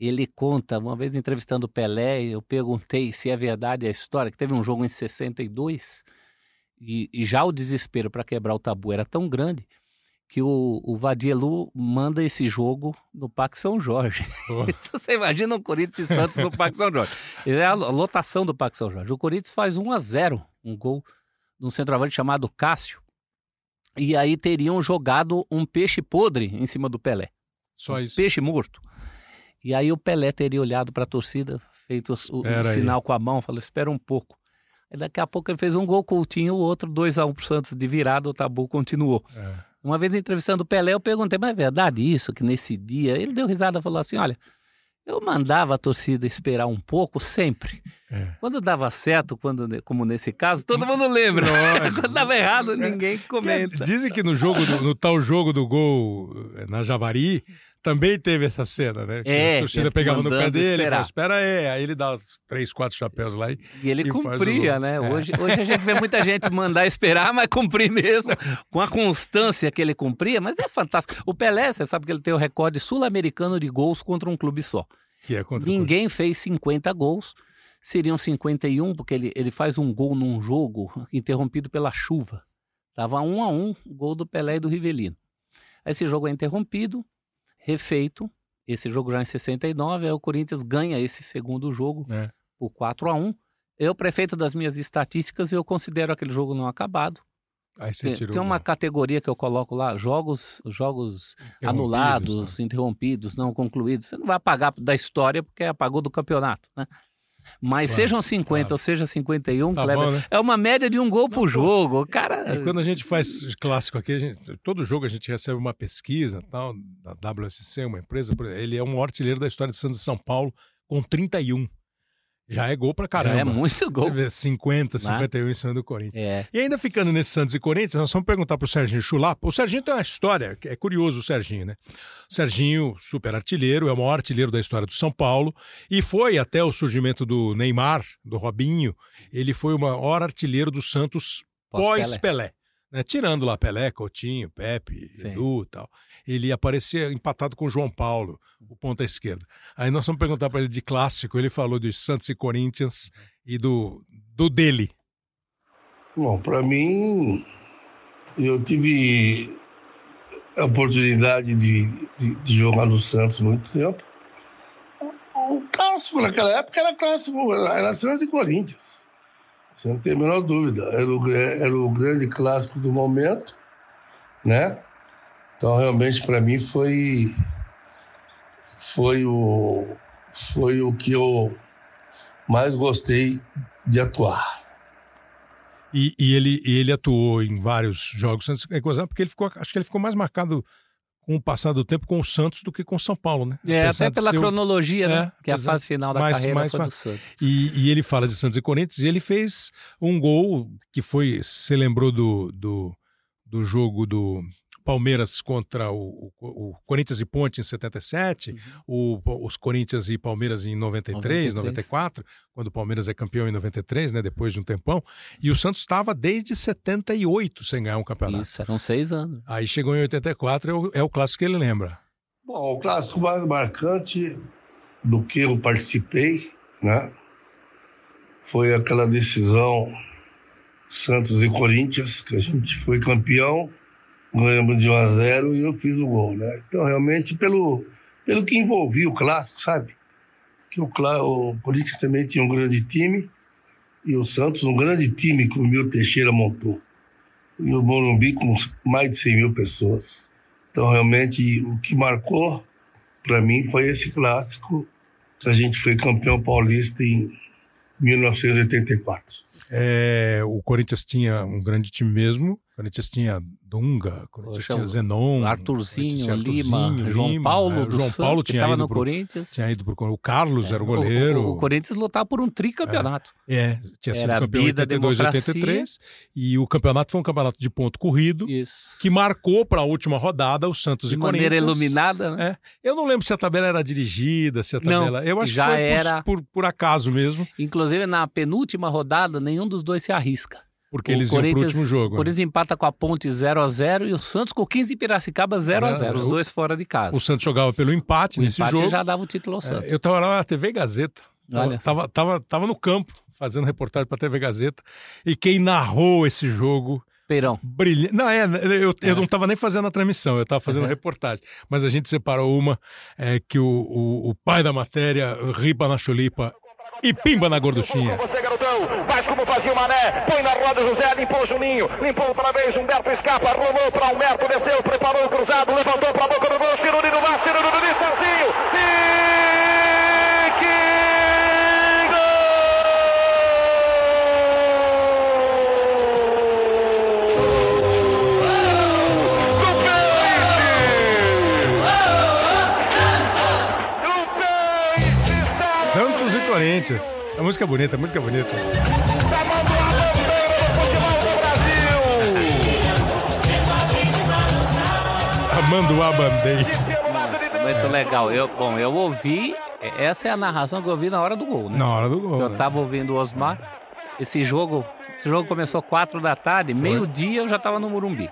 Ele conta, uma vez entrevistando o Pelé, eu perguntei se é verdade a história, que teve um jogo em 62 e, e já o desespero para quebrar o tabu era tão grande que o, o Vadielu manda esse jogo no Parque São Jorge. Pô. então você imagina o Corinthians e Santos no Parque São Jorge. É a lotação do Parque São Jorge. O Corinthians faz 1 a 0 um gol de um centroavante chamado Cássio. E aí teriam jogado um peixe podre em cima do Pelé. Só um isso. Peixe morto. E aí o Pelé teria olhado para a torcida, feito o, aí. sinal com a mão, falou: espera um pouco. Aí daqui a pouco ele fez um gol Coutinho, o outro 2 a 1 pro Santos de virada, o tabu continuou. É. Uma vez entrevistando o Pelé, eu perguntei, mas é verdade isso? Que nesse dia. Ele deu risada e falou assim: olha, eu mandava a torcida esperar um pouco sempre. É. Quando dava certo, quando, como nesse caso, todo mundo lembra. quando dava errado, ninguém comenta. Dizem que no jogo, do, no tal jogo do gol eh, na Javari, também teve essa cena, né? Que É, a torcida pegava no pé dele, falava, espera aí. Aí ele dá três, quatro chapéus lá e, E ele e cumpria, né? É. Hoje, hoje a gente vê muita gente mandar esperar, mas cumprir mesmo, com a constância que ele cumpria. Mas é fantástico. O Pelé, você sabe que ele tem o recorde sul-americano de gols contra um clube só. Que é contra Ninguém fez 50 gols. Seriam 51, porque ele, ele faz um gol num jogo interrompido pela chuva. Tava um a um, gol do Pelé e do Rivelino. Esse jogo é interrompido, refeito. Esse jogo já em 69, aí o Corinthians ganha esse segundo jogo É. por 4 a 1 Eu, prefeito das minhas estatísticas, eu considero aquele jogo não acabado. Aí você Tem, tirou. tem uma categoria que eu coloco lá, jogos, jogos anulados, né? interrompidos, não concluídos. Você não vai apagar da história porque apagou do campeonato, né? Mas Claro, sejam 50 claro. ou seja 51, Tá Kleber, bom, né? é uma média de um gol por jogo. Cara, E quando a gente faz clássico aqui, gente- todo jogo a gente recebe uma pesquisa tal, da WSC, uma empresa. Ele é maior artilheiro da história de Santos e São Paulo, com 31. Já é gol pra caramba. já é muito gol. Você vê 50, Né? 51 em cima do Corinthians. É. E ainda ficando nesse Santos e Corinthians, nós vamos perguntar pro Serginho Chulapa. O Serginho tem uma história, que é curioso o Serginho, né? Serginho, super artilheiro, é o maior artilheiro da história do São Paulo e foi até o surgimento do Neymar, do Robinho, ele foi o maior artilheiro do Santos Pós-Pelé. Né? Tirando lá Pelé, Coutinho, Pepe, Sim. Edu e tal. Ele aparecia empatado com o João Paulo, o ponta esquerda. Aí nós vamos perguntar para ele de clássico, ele falou dos Santos e Corinthians e do, do dele. Bom, para mim, eu tive a oportunidade de, de, de jogar no Santos muito tempo. O clássico naquela época era clássico, era Santos e Corinthians. Você não tem a menor dúvida. Era o, era o grande clássico do momento, né? Então, realmente, para mim, foi, foi, o, foi o que eu mais gostei de atuar. E, e ele, ele atuou em vários jogos antes, é porque ele ficou, acho que ele ficou mais marcado com o passar do tempo com o Santos do que com o São Paulo, né? É, Apesar até pela o- cronologia, né? É, que a exato. fase final da Mais- carreira mais foi do Santos. E, e ele fala de Santos e Corinthians e ele fez um gol que foi, você lembrou do, do, do jogo do Palmeiras contra o, o, o Corinthians e Ponte em 77, Uhum. o, os Corinthians e Palmeiras em 93, 93. 94, quando o Palmeiras é campeão em 93, né, depois de um tempão, e o Santos estava desde 78 sem ganhar um campeonato. Isso, eram seis anos. Aí chegou em 84, é o, é o clássico que ele lembra. Bom, o clássico mais marcante do que eu participei, né? Foi aquela decisão Santos e Corinthians, que a gente foi campeão, ganhamos de 1 a 0 e eu fiz o gol, né? Então, realmente, pelo, pelo que envolvia o clássico, sabe? Que o, o Corinthians também tinha um grande time e o Santos um grande time que o Mil Teixeira montou. E o Morumbi com mais de 100 mil pessoas. Então, realmente, o que marcou para mim foi esse clássico que a gente foi campeão paulista em 1984. É, o Corinthians tinha um grande time mesmo. O Corinthians tinha Dunga, o Corinthians Poxa, tinha Zenon, Arthurzinho, tinha Lima, Arthurzinho, João Lima, Paulo é, do João Santos, Paulo que estava no pro, Corinthians. tinha ido pro o Carlos era o O- goleiro. O, o Corinthians lutava por um tricampeonato. É, tinha sido Era a campeão em Bida, 82, democracia. 83 e o campeonato foi um campeonato de ponto corrido Isso. que marcou para a última rodada o Santos De e maneira Corinthians. iluminada, né? É. Eu não lembro se a tabela era dirigida, se a Não, tabela. eu acho já que foi por- era. por, por acaso mesmo, Inclusive, na penúltima rodada, nenhum dos dois se arrisca. porque O eles Corinthians- último jogo. O né? Corinthians empata com a Ponte 0x0 e o Santos com 15 em Piracicaba 0x0. Zero a Os dois fora de casa. O Santos jogava pelo empate o nesse empate jogo. já dava o título ao É, Santos. eu tava lá na TV Gazeta. Olha. tava, tava, tava no campo fazendo reportagem para TV Gazeta. E quem narrou esse jogo Peirão. brilhante. Não, é, eu, eu não estava nem fazendo a transmissão, eu estava fazendo Uhum. reportagem. Mas a gente separou uma é, que o, o, o pai da matéria ripa na chulipa e pimba na gorduchinha. Você, garotão, faz como fazia o Mané, põe na roda José, limpou o Juninho, limpou outra vez, Humberto escapa, rolou para Humberto, desceu, preparou o cruzado, levantou para a boca do gol, Ciruri no mar, Ciruri no Sozinho, e Corinthians. A música é bonita, a música é bonita. Amando a bandeira. Muito legal. Eu, bom, eu ouvi. Essa é a narração que eu ouvi na hora do gol, né? Na hora do gol. Eu né? tava ouvindo o Osmar. Esse jogo, esse jogo começou quatro da tarde, meio-dia eu já tava no Morumbi.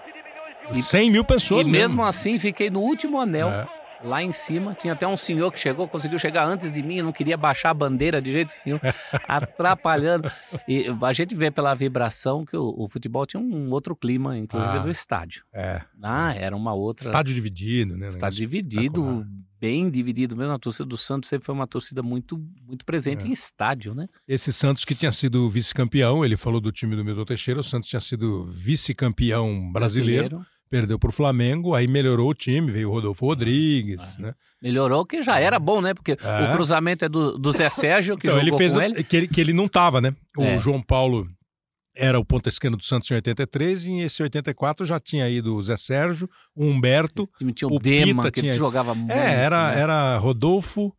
E, 100 mil pessoas. E mesmo, assim fiquei no último anel. É. Lá em cima, tinha até um senhor que chegou, conseguiu chegar antes de mim, não queria baixar a bandeira de jeito nenhum, atrapalhando. E a gente vê pela vibração que o, o futebol tinha um outro clima, inclusive Ah. do estádio. É. Ah, era uma outra. Estádio dividido, né? Estádio dividido, bem dividido mesmo. A torcida do Santos sempre foi uma torcida muito, muito presente É. em estádio, né? Esse Santos que tinha sido vice-campeão, ele falou do time do Milton Teixeira, o Santos tinha sido vice-campeão brasileiro, perdeu para o Flamengo, aí melhorou o time, veio o Rodolfo Rodrigues, né? Melhorou que já era bom, né? Porque É. o cruzamento é do, do Zé Sérgio, que Então, jogou ele fez ele. Que, ele, que ele não tava, né? O É. João Paulo era o ponta esquerda do Santos em 83 e em esse 84 já tinha ido o Zé Sérgio, o Humberto. Tinha o, o Dema, Pita que tinha- jogava muito. É, era, né? era Rodolfo,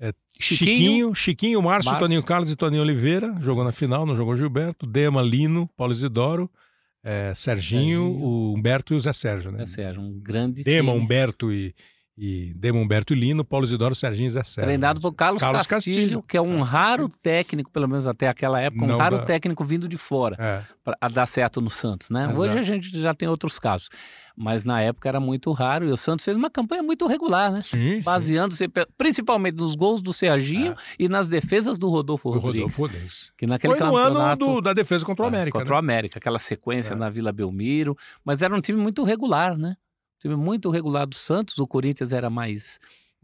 é, Chiquinho, Chiquinho, Chiquinho, Márcio, Márcio. Toninho Carlos e Toninho Oliveira. Jogou na final, não jogou Gilberto. Dema, Lino, Paulo Isidoro, é, Serginho, Serginho. o Humberto e o Zé Sérgio, né? Zé Sérgio, um grande Dema, time. Humberto e, e Dema, Humberto e Lino, Paulo Isidoro, Serginho e Zé Sérgio. Treinado por Carlos, Carlos Castilho, Castilho. que é um Carlos raro técnico, pelo menos até aquela época, um Não raro dá- técnico vindo de fora É, para dar certo no Santos, né? Exato. Hoje a gente já tem outros casos, mas na época era muito raro e o Santos fez uma campanha muito regular, né? Baseando-se principalmente nos gols do Serginho e nas defesas do Rodolfo Do Rodrigues. Rodolfo Rodrigues. Que naquele Foi no ano do- da defesa contra o É, América. Contra né? o América, aquela sequência É. na Vila Belmiro. Mas era um time muito regular, né? Time muito regular do Santos. O Corinthians era mais.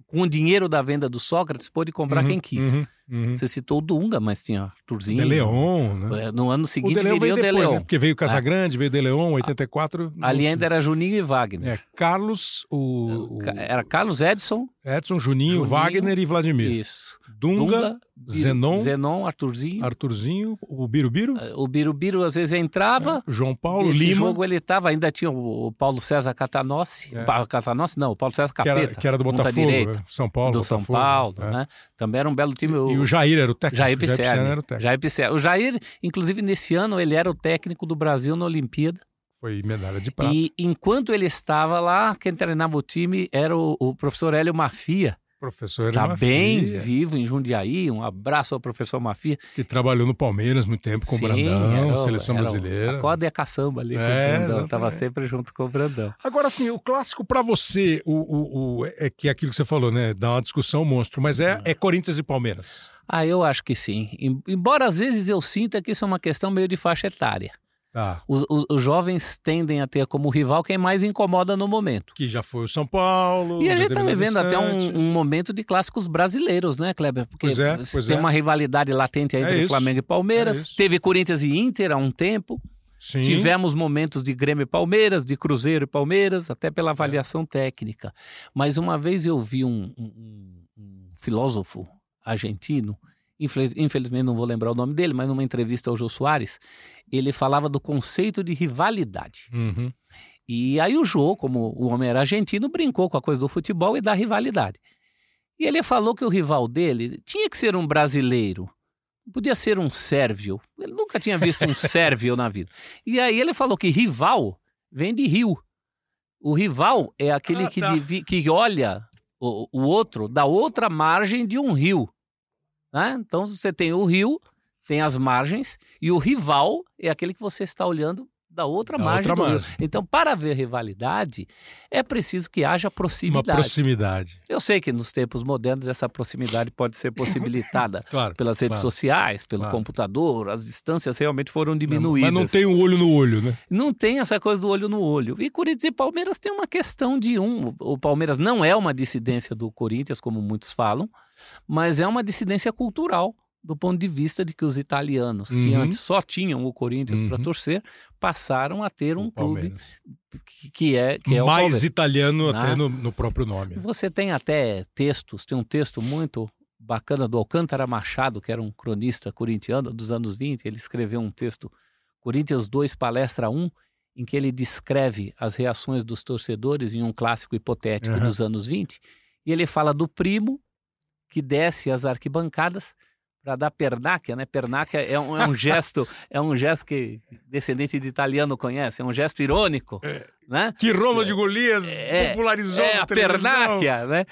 Com o dinheiro da venda do Sócrates, pôde comprar Uhum, quem quis. uhum, uhum. Você citou o Dunga, mas tinha Arthurzinho. De Leon, né? É, No ano O seguinte De Leon viria veio o De depois, Leon. né? Porque veio o Casagrande, veio o De Leon, 84. não Ali ainda era Juninho e Wagner. É, Carlos, o, o Ca- Era Carlos Edson. Edson, Juninho, Juninho, Wagner e Vladimir. Isso. Dunga, Biro- Zenon, Zenon, Arthurzinho. Arthurzinho, o Birubiru, O Birubiru às vezes entrava. João Paulo, Esse Lima, jogo ele tava, ainda tinha o o Paulo César Catanossi. É. Catanossi não, o Paulo César que, Capeta. era, que era do Botafogo, direita? São Paulo. do São Botafogo, Paulo, é. né? Também era um belo time. E o Jair era o técnico. Jair Pisserni Pisserni. era o técnico. Jair Pisserni. O Jair, inclusive, nesse ano, ele era o técnico do Brasil na Olimpíada. Foi medalha de prata. E enquanto ele estava lá, quem treinava o time era o, o professor Hélio Mafia. Professor Está bem vivo em Jundiaí. Um abraço ao professor Mafia. Que trabalhou no Palmeiras muito tempo com Sim, o Brandão, era seleção era brasileira. A corda e a caçamba ali com É, o Brandão. exatamente. Estava sempre junto com o Brandão. Agora, assim, o clássico pra você, o, o, o- é que é aquilo que você falou, né? Dá uma discussão monstro, mas é, Hum. é Corinthians e Palmeiras. Ah, eu acho que sim. Em- Embora às vezes eu sinta que isso é uma questão meio de faixa etária. Tá. Os, os- os jovens tendem a ter como rival quem mais incomoda no momento. Que já foi o São Paulo. E a gente está vivendo até um, um momento de clássicos brasileiros, né, Kleber? Porque Pois é, pois tem é. uma rivalidade latente aí É entre isso, Flamengo e Palmeiras. é. Teve Corinthians e Inter há um tempo. Sim. Tivemos momentos de Grêmio e Palmeiras, de Cruzeiro e Palmeiras, até pela avaliação técnica. Mas uma vez eu vi um, um- um filósofo argentino, infelizmente não vou lembrar o nome dele, mas numa entrevista ao Jô Soares, ele falava do conceito de rivalidade. Uhum. E aí o Jô, como o homem era argentino, brincou com a coisa do futebol e da rivalidade. E ele falou que o rival dele tinha que ser um brasileiro. Podia ser um sérvio. Ele nunca tinha visto um sérvio na vida. E aí ele falou que rival vem de rio. O rival é aquele Ah, que, tá. divi- que olha o, o outro da outra margem de um rio. Né? Então você tem o rio, tem as margens, e o rival é aquele que você está olhando da outra Da margem outra do margem. rio. Então, para haver rivalidade, é preciso que haja Uma proximidade. proximidade. Eu sei que nos tempos modernos essa proximidade pode ser possibilitada Claro. pelas redes claro. sociais, pelo Claro. computador, as distâncias realmente foram diminuídas. Mas não tem um olho no olho, né? Não tem essa coisa do olho no olho. E Corinthians e Palmeiras tem uma questão de um. O Palmeiras não é uma dissidência do Corinthians, como muitos falam, mas é uma dissidência cultural, do ponto de vista de que os italianos, que Uhum. antes só tinham o Corinthians para Uhum. torcer, passaram a ter um clube que, que é, que é o Mais italiano até Né? no, no próprio nome. Você tem até textos, tem um texto muito bacana do Alcântara Machado, que era um cronista corintiano dos anos 20. Ele escreveu um texto, Corinthians 2, palestra 1, em que ele descreve as reações dos torcedores em um clássico hipotético Aham. dos anos 20. E ele fala do primo que desce as arquibancadas para dar pernáquia, né? Pernáquia é um, é um gesto, é um gesto que descendente de italiano conhece, é um gesto irônico, é. né? Que Roma de Golias é, popularizou é, a pernáquia, né?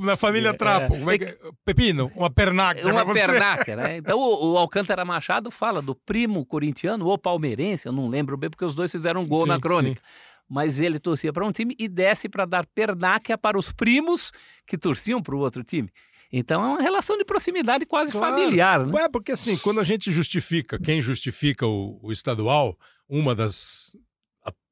Na família Trapo, como é que... Pepino, uma pernáquia Uma pernáquia, né? Então o, o, Alcântara Machado fala do primo corintiano ou palmeirense, eu não lembro bem porque os dois fizeram um gol sim, na crônica. Sim. Mas ele torcia para um time e desce para dar pernáquia para os primos que torciam para o outro time. Então é uma relação de proximidade quase claro. familiar. Né? É, porque assim, quando a gente justifica, quem justifica o, o estadual, uma das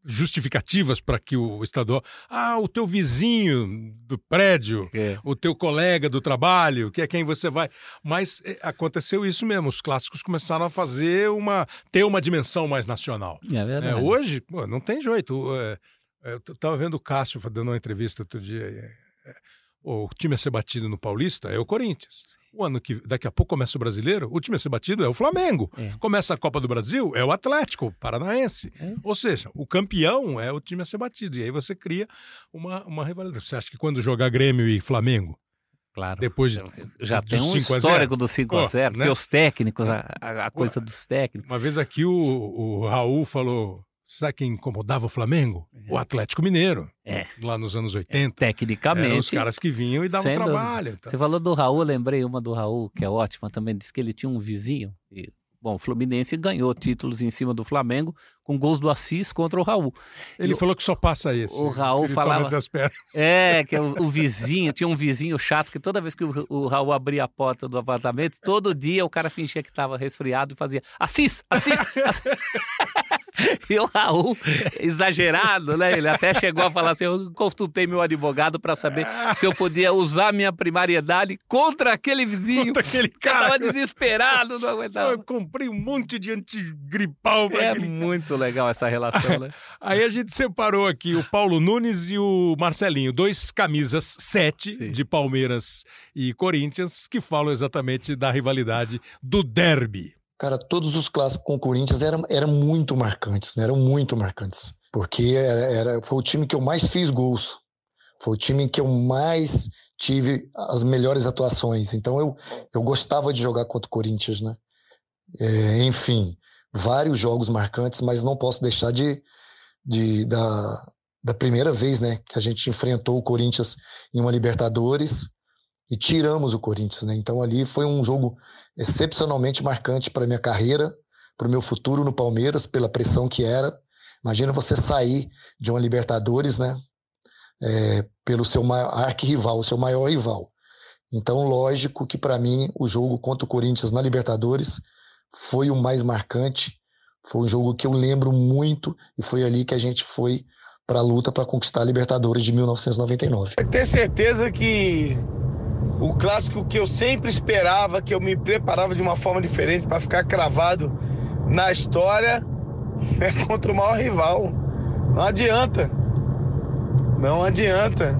justificativas para que o estadual. Ah, o teu vizinho do prédio, é. o teu colega do trabalho, que é quem você vai. Mas é, aconteceu isso mesmo. Os clássicos começaram a fazer uma. ter uma dimensão mais nacional. É verdade. É, hoje, pô, não tem jeito. É, eu estava vendo o Cássio dando uma entrevista outro dia. É, o time a ser batido no Paulista é o Corinthians. Sim. O ano que daqui a pouco começa o Brasileiro, o time a ser batido é o Flamengo. É. Começa a Copa do Brasil, é o Atlético Paranaense. É. Ou seja, o campeão é o time a ser batido. E aí você cria uma, uma rivalidade. Você acha que quando jogar Grêmio e Flamengo, Claro. Depois de, já de tem um histórico do 5 a 0 né? Tem os técnicos, a, a coisa dos técnicos. Uma vez aqui o, o Raul falou: Sabe quem incomodava o Flamengo? O Atlético Mineiro. É. Lá nos anos 80. É, tecnicamente. Eram os caras que vinham e davam trabalho. Então. Você falou do Raul, lembrei uma do Raul, que é ótima também. Disse que ele tinha um vizinho. E, bom, o Fluminense ganhou títulos em cima do Flamengo com gols do Assis contra o Raul. Ele e falou que só passa esse. O Raul falava. É, que o, o, vizinho, tinha um vizinho chato que toda vez que o, o, Raul abria a porta do apartamento, todo dia o cara fingia que estava resfriado e fazia Assis, Assis. Assis. E o Raul, exagerado, né? Ele até chegou a falar assim: eu consultei meu advogado para saber se eu podia usar minha primariedade contra aquele vizinho. Contra aquele cara. Que tava desesperado, não aguentava. Eu comprei um monte de antigripal pra É muito cara. legal essa relação, né? Aí a gente separou aqui o Paulo Nunes e o Marcelinho, dois camisas sete de Palmeiras e Corinthians, que falam exatamente da rivalidade do derby. Cara, todos os clássicos com o Corinthians eram, eram muito marcantes, né? eram muito marcantes. Porque era, era, foi o time que eu mais fiz gols. Foi o time que eu mais tive as melhores atuações. Então eu, eu gostava de jogar contra o Corinthians, né? É, enfim, vários jogos marcantes, mas não posso deixar de, de da, da primeira vez, né, que a gente enfrentou o Corinthians em uma Libertadores e tiramos o Corinthians, né? Então ali foi um jogo excepcionalmente marcante para minha carreira, para o meu futuro no Palmeiras, pela pressão que era. Imagina você sair de uma Libertadores, né? É, pelo seu arquirrival, o seu maior rival. Então, lógico que para mim o jogo contra o Corinthians na Libertadores foi o mais marcante. Foi um jogo que eu lembro muito e foi ali que a gente foi para a luta para conquistar a Libertadores de 1999. Ter certeza que o clássico que eu sempre esperava, que eu me preparava de uma forma diferente para ficar cravado na história, é contra o maior rival. Não adianta. Não adianta.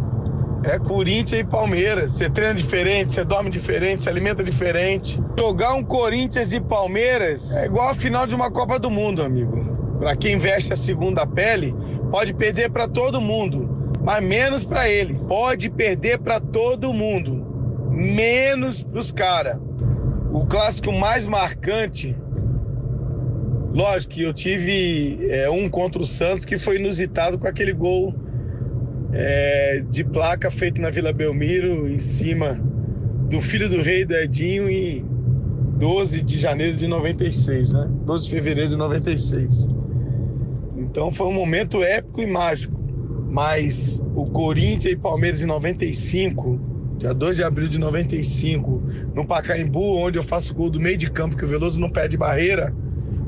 É Corinthians e Palmeiras. Você treina diferente, você dorme diferente, se alimenta diferente. Jogar um Corinthians e Palmeiras é igual a final de uma Copa do Mundo, amigo. Para quem veste a segunda pele, pode perder para todo mundo, mas menos para eles. Pode perder para todo mundo menos pros caras. O clássico mais marcante, lógico que eu tive é, um contra o Santos que foi inusitado com aquele gol é, de placa feito na Vila Belmiro em cima do filho do rei do Edinho em 12 de janeiro de 96, né? 12 de fevereiro de 96. Então foi um momento épico e mágico. Mas o Corinthians e Palmeiras em 95 dia 2 de abril de 95, no Pacaembu, onde eu faço gol do meio de campo, que o Veloso não perde barreira.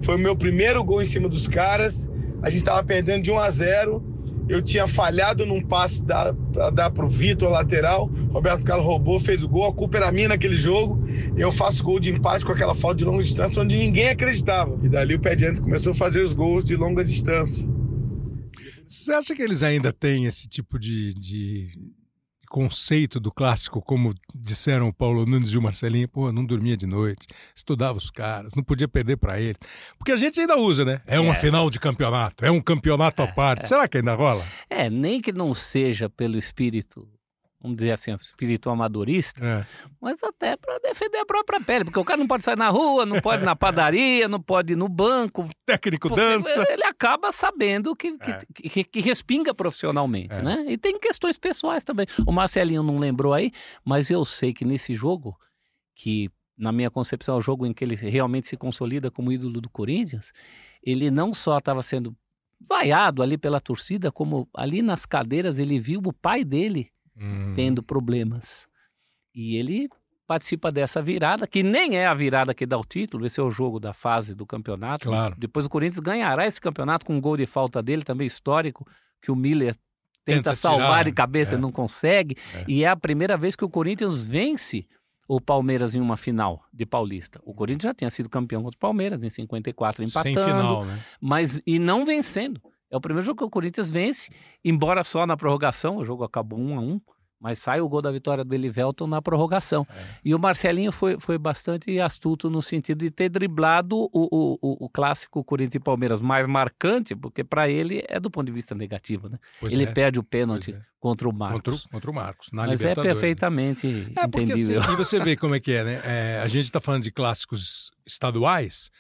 Foi o meu primeiro gol em cima dos caras. A gente estava perdendo de 1 a 0. Eu tinha falhado num passe para dar para o Vitor, lateral. Roberto Carlos roubou, fez o gol. A culpa era minha naquele jogo. Eu faço gol de empate com aquela falta de longa distância, onde ninguém acreditava. E dali o pé diante começou a fazer os gols de longa distância. Você acha que eles ainda têm esse tipo de, de, conceito do clássico, como disseram o Paulo Nunes e o Marcelinho, pô, não dormia de noite, estudava os caras, não podia perder para ele. Porque a gente ainda usa, né? É uma é. final de campeonato, é um campeonato à parte. É. Será que ainda rola? É, nem que não seja pelo espírito vamos dizer assim, espírito amadorista, é. mas até para defender a própria pele, porque o cara não pode sair na rua, não pode ir na padaria, não pode ir no banco. O técnico dança. Ele acaba sabendo que, que, é. que, que respinga profissionalmente, é. né? E tem questões pessoais também. O Marcelinho não lembrou aí, mas eu sei que nesse jogo, que na minha concepção é o jogo em que ele realmente se consolida como ídolo do Corinthians, ele não só estava sendo vaiado ali pela torcida, como ali nas cadeiras ele viu o pai dele hum. tendo problemas. E ele participa dessa virada, que nem é a virada que dá o título, esse é o jogo da fase do campeonato. Claro. Depois o Corinthians ganhará esse campeonato com um gol de falta dele, também histórico, que o Miller tenta, tenta salvar de cabeça é. e não consegue. É. E é a primeira vez que o Corinthians vence o Palmeiras em uma final de Paulista. O Corinthians já tinha sido campeão contra o Palmeiras em 54, empatando, Sem final, né? mas e não vencendo. É o primeiro jogo que o Corinthians vence, embora só na prorrogação, o jogo acabou 1 a 1 mas sai o gol da vitória do Elivelton na prorrogação. É. E o Marcelinho foi, foi bastante astuto no sentido de ter driblado o, o, o, o clássico Corinthians e Palmeiras mais marcante, porque para ele é do ponto de vista negativo, né? Pois ele é. perde o pênalti é. contra o Marcos. Contra, contra o Marcos, Mas é perfeitamente é, entendível. Assim, e você vê como é que é, né? É, a gente está falando de clássicos estaduais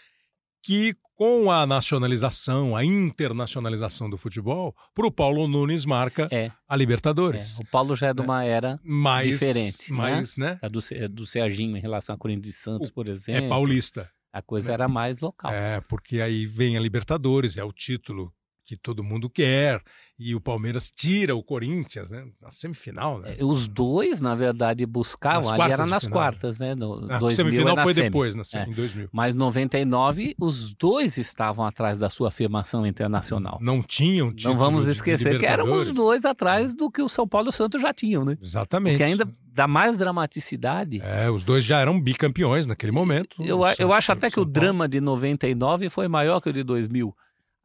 que com a nacionalização, a internacionalização do futebol, para o Paulo Nunes marca é. a Libertadores. É. O Paulo já é de uma é. era mais, diferente. Mais, né? né? do, do Serginho em relação a Corinthians e Santos, o, por exemplo. É paulista. A coisa né? era mais local. É, porque aí vem a Libertadores, é o título que todo mundo quer, e o Palmeiras tira o Corinthians, né? Na semifinal, né? É, os dois, na verdade, buscavam, ali era nas final, quartas, né? No, a 2000 semifinal foi semi. depois, na, é. em 2000. Mas 99, os dois estavam atrás da sua afirmação internacional. Não tinham título Não vamos esquecer que eram os dois atrás do que o São Paulo e o Santos já tinham, né? Exatamente. Que ainda dá mais dramaticidade. É, os dois já eram bicampeões naquele momento. Eu, eu acho até que o drama de 99 foi maior que o de 2000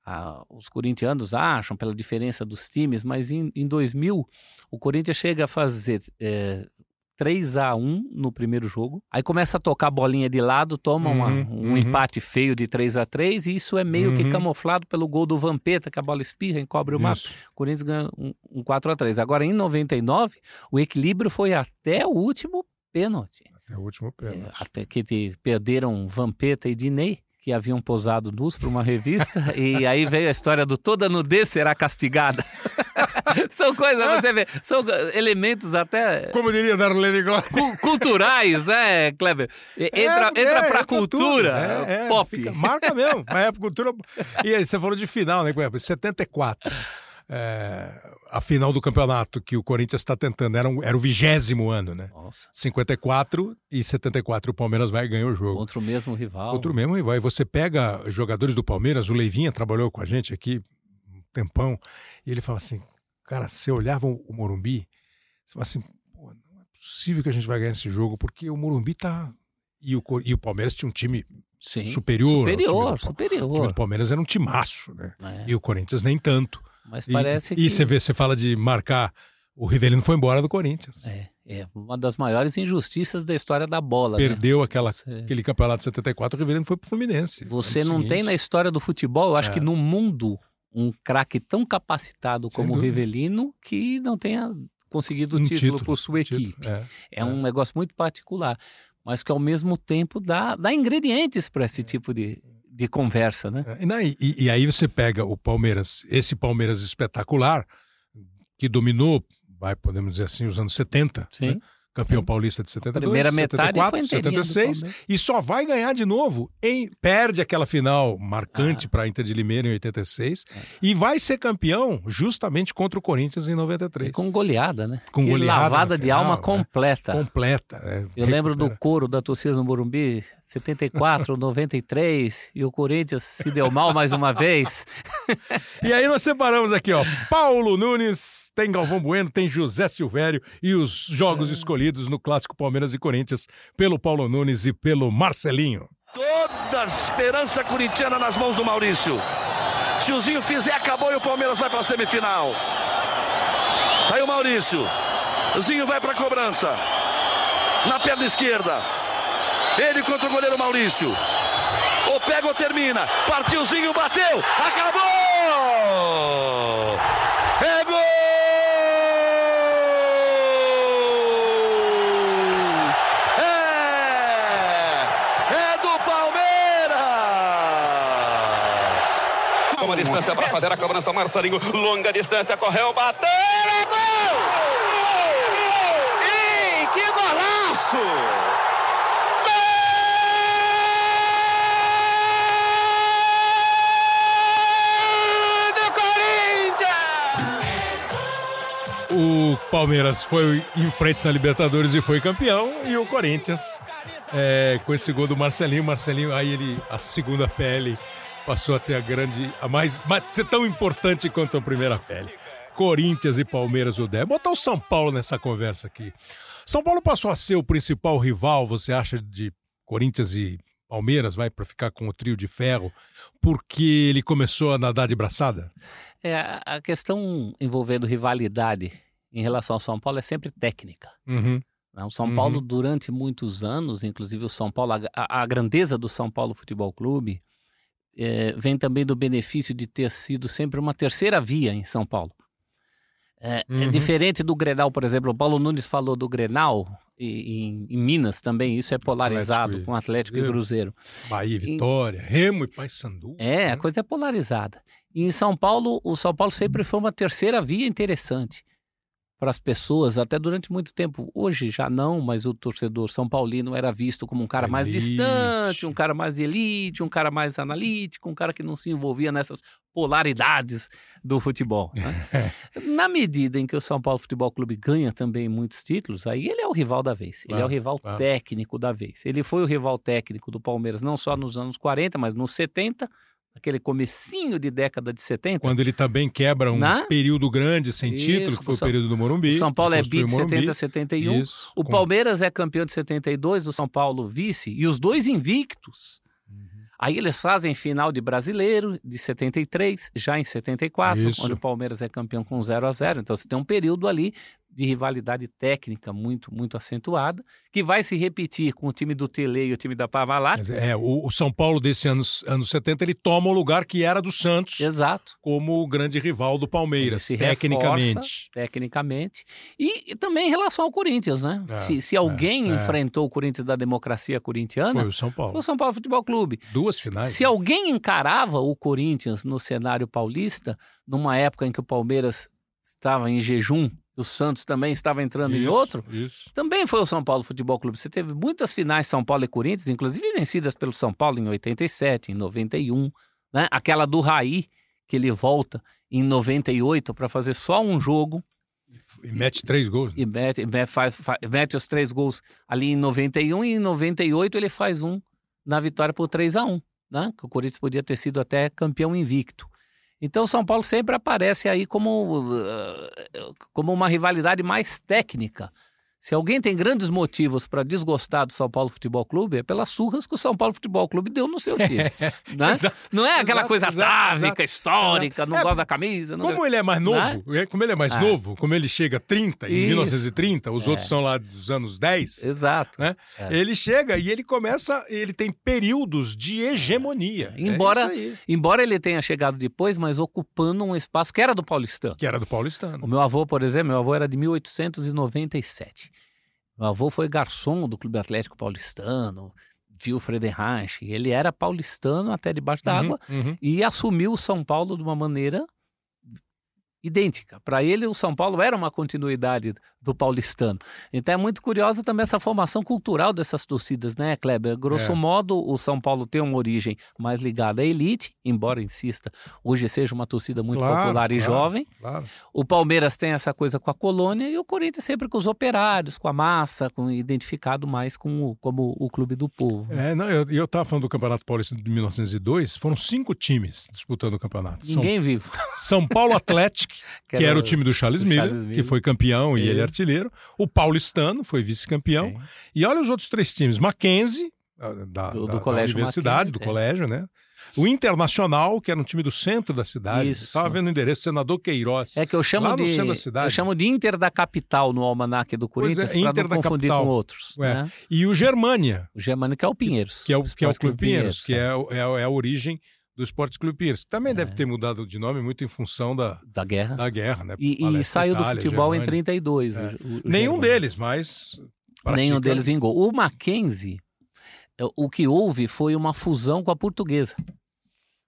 ah, os corintianos acham pela diferença dos times, mas em, em 2000 o Corinthians chega a fazer é, 3 a 1 no primeiro jogo. Aí começa a tocar a bolinha de lado, toma uhum, uma, um uhum. empate feio de 3 a 3 e isso é meio uhum. que camuflado pelo gol do Vampeta, que a bola espirra, encobre o mapa. O Corinthians ganha um, um 4 a 3 Agora, em 99, o equilíbrio foi até o último pênalti. Até o último pênalti. É, até que te, perderam Vampeta e Dinei que haviam posado nus para uma revista e aí veio a história do toda nudez será castigada. são coisas, você vê, são elementos até... Como diria Darlene Glória. culturais, né, Kleber? Entra, é, entra é, pra cultura, é, é, pop. Fica, marca mesmo, mas é cultura... E aí, você falou de final, né, 74 é, a final do campeonato que o Corinthians está tentando. Era, um, era o vigésimo ano, né? Nossa. 54 e 74 o Palmeiras vai e ganha o jogo. Contra o mesmo rival. Contra o mesmo rival. E você pega jogadores do Palmeiras, o Leivinha trabalhou com a gente aqui um tempão, e ele fala assim, cara, você olhava o Morumbi, você fala assim, Pô, não é possível que a gente vai ganhar esse jogo, porque o Morumbi tá... E o, e o Palmeiras tinha um time Sim, superior. Superior, superior. O time do Palmeiras era um timaço, né? É. E o Corinthians nem tanto. Mas parece e, que. E você vê, você fala de marcar. O Rivelino foi embora do Corinthians. É, é uma das maiores injustiças da história da bola. Né? Perdeu né? aquela, você... aquele campeonato de 74, o Rivelino foi pro Fluminense. Você não seguinte. tem na história do futebol, eu acho é. que no mundo, um craque tão capacitado Sem como dúvida. o Rivelino que não tenha conseguido o um título, título, por sua equipe. É, é, um é. negócio muito particular, mas que ao mesmo tempo dá, dá ingredientes para esse tipo de, de conversa, né? É, e, e, aí você pega o Palmeiras, esse Palmeiras espetacular, que dominou, vai, podemos dizer assim, os anos 70, Sim. Né? campeão paulista de 72, primeira metade 74, foi 76 e só vai ganhar de novo em perde aquela final marcante ah. para Inter de Limeira em 86 é. e vai ser campeão justamente contra o Corinthians em 93. E com goleada, né? Com que goleada lavada de alma né? completa. Completa. É. Eu lembro do coro da torcida no Morumbi, 74, 93, e o Corinthians se deu mal mais uma vez. e aí nós separamos aqui, ó, Paulo Nunes, tem Galvão Bueno, tem José Silvério e os jogos é. escolhidos no clássico Palmeiras e Corinthians pelo Paulo Nunes e pelo Marcelinho. Toda a esperança corintiana nas mãos do Maurício. Se o Zinho fizer, acabou e o Palmeiras vai para a semifinal. Aí o Maurício. Zinho vai para a cobrança. Na perna esquerda. Ele contra o goleiro Maurício. Ou pega ou termina. Partiuzinho, bateu. Acabou! É gol! É! É do Palmeiras! Uma distância para fazer a cobrança, Marcelinho. Longa distância, correu, bateu! Palmeiras foi em frente na Libertadores e foi campeão, e o Corinthians, é, com esse gol do Marcelinho, Marcelinho, aí ele, a segunda pele, passou a ter a grande, a mais, mais ser tão importante quanto a primeira pele. Corinthians e Palmeiras, o Dé. Botar o São Paulo nessa conversa aqui. São Paulo passou a ser o principal rival, você acha, de Corinthians e Palmeiras, vai para ficar com o trio de ferro, porque ele começou a nadar de braçada? É, a questão envolvendo rivalidade em relação ao São Paulo é sempre técnica. Uhum. O São Paulo, uhum. durante muitos anos, inclusive o São Paulo, a, a grandeza do São Paulo Futebol Clube é, vem também do benefício de ter sido sempre uma terceira via em São Paulo. É, é uhum. é, diferente do Grenal, por exemplo. O Paulo Nunes falou do Grenal e, em, em, Minas também. Isso é polarizado Atlético com Atlético e, e Cruzeiro. Bahia, Vitória, e, Remo e Paysandu. É, né? a coisa é polarizada. E em São Paulo, o São Paulo sempre foi uma terceira via interessante para as pessoas, até durante muito tempo. Hoje já não, mas o torcedor São Paulino era visto como um cara elite. mais distante, um cara mais elite, um cara mais analítico, um cara que não se envolvia nessas polaridades do futebol. Né? Na medida em que o São Paulo Futebol Clube ganha também muitos títulos, aí ele é o rival da vez. Ele é o rival claro. técnico da vez. Ele foi o rival técnico do Palmeiras não só nos anos 40, mas nos 70 aquele comecinho de década de 70. Quando ele também quebra um Na? período grande sem Isso, título, que foi o São... período do Morumbi. O São Paulo é bi de 70 a 71. Isso, o com... Palmeiras é campeão de 72, o São Paulo vice, e os dois invictos. Uhum. Aí eles fazem final de brasileiro de 73, já em 74, Isso. onde o Palmeiras é campeão com 0 a 0 Então você tem um período ali de rivalidade técnica muito, muito acentuada, que vai se repetir com o time do Tele e o time da Parmalat. É, o, o, São Paulo desse anos, anos 70, ele toma o lugar que era do Santos. Exato. Como o grande rival do Palmeiras, tecnicamente. Reforça, tecnicamente. E, e, também em relação ao Corinthians, né? É, se, se alguém é, é. enfrentou o Corinthians da democracia corintiana... Foi o São Paulo. Foi o São Paulo Futebol Clube. Duas finais. Se, se alguém encarava o Corinthians no cenário paulista, numa época em que o Palmeiras estava em jejum o Santos também estava entrando isso, em outro, isso. também foi o São Paulo Futebol Clube. Você teve muitas finais São Paulo e Corinthians, inclusive vencidas pelo São Paulo em 87, em 91, né? Aquela do Raí, que ele volta em 98 para fazer só um jogo. E mete três gols. Né? E mete, mete, faz, faz, mete os três gols ali em 91 e em 98 ele faz um na vitória por 3 a 1 né? Que o Corinthians podia ter sido até campeão invicto. Então, São Paulo sempre aparece aí como, uh, como uma rivalidade mais técnica se alguém tem grandes motivos para desgostar do São Paulo Futebol Clube, é pelas surras que o São Paulo Futebol Clube deu no seu time. né? Exato, não é aquela exato, coisa atávica, histórica, não é, gosta da camisa. como ele é mais novo, né? como ele é mais é. novo, como ele chega 30, em Isso. 1930, os é. outros são lá dos anos 10. Exato. Né? É. Ele chega e ele começa, ele tem períodos de hegemonia. É embora, embora ele tenha chegado depois, mas ocupando um espaço que era do paulistano. Que era do paulistano. O meu avô, por exemplo, meu avô era de 1897. Meu avô foi garçom do Clube Atlético Paulistano, viu Friedenreich. Ele era paulistano até debaixo d'água uhum, uhum. e assumiu o São Paulo de uma maneira idêntica. Para ele, o São Paulo era uma continuidade do paulistano. Então é muito curiosa também essa formação cultural dessas torcidas, né, Kleber? Grosso é. modo, o São Paulo tem uma origem mais ligada à elite, embora insista, hoje seja uma torcida muito claro, popular e claro, jovem. Claro. O Palmeiras tem essa coisa com a colônia e o Corinthians sempre com os operários, com a massa, com identificado mais com o, como o clube do povo. É, não, eu estava falando do Campeonato Paulista de 1902, foram cinco times disputando o campeonato. Ninguém São, vivo. São Paulo Atlético, que, que, era o time do Charles, do Miller, Charles Miller, que foi campeão e, e ele é artilheiro. O Paulistano foi vice-campeão. E olha os outros três times. Mackenzie, da, do, do da, colégio da universidade, do é. colégio, né? O Internacional, que era um time do centro da cidade. Estava vendo o endereço, senador Queiroz. É que eu chamo de eu chamo de Inter da Capital no almanaque do Corinthians é, para não confundir capital. com outros. É. Né? E o Germânia. O Germânia que é o Pinheiros. Que é o, que é o Clube Pinheiros, Pinheiros, que é, é, é a origem do Esporte Clube Pinheiros. Também é. deve ter mudado de nome muito em função da, da guerra. Da guerra, né? E, e saiu Itália, do futebol Germânia. em 32. É. O, o Nenhum deles, mas. Pratica... Nenhum deles vingou. O Mackenzie, é, o que houve foi uma fusão com a portuguesa.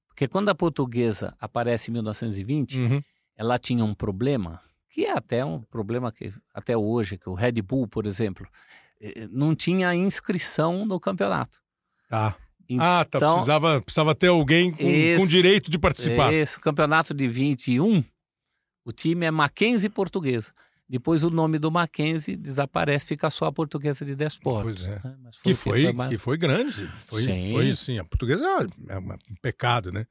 Porque quando a portuguesa aparece em 1920, Uhum. ela tinha um problema, que é até um problema que até hoje, que o Red Bull, por exemplo, eh, não tinha inscrição no campeonato. Tá. Ah, tá. Então- Precisava, precisava ter alguém com, com Esse- direito de participar. Esse campeonato de 21, o time é Mackenzie Portuguesa. Depois o nome do Mackenzie desaparece, fica só a portuguesa de Desportos. Pois é. né? Mas Que foi, mais- que foi grande. Foi, Sim. foi sim. A portuguesa é uma- um pecado, né?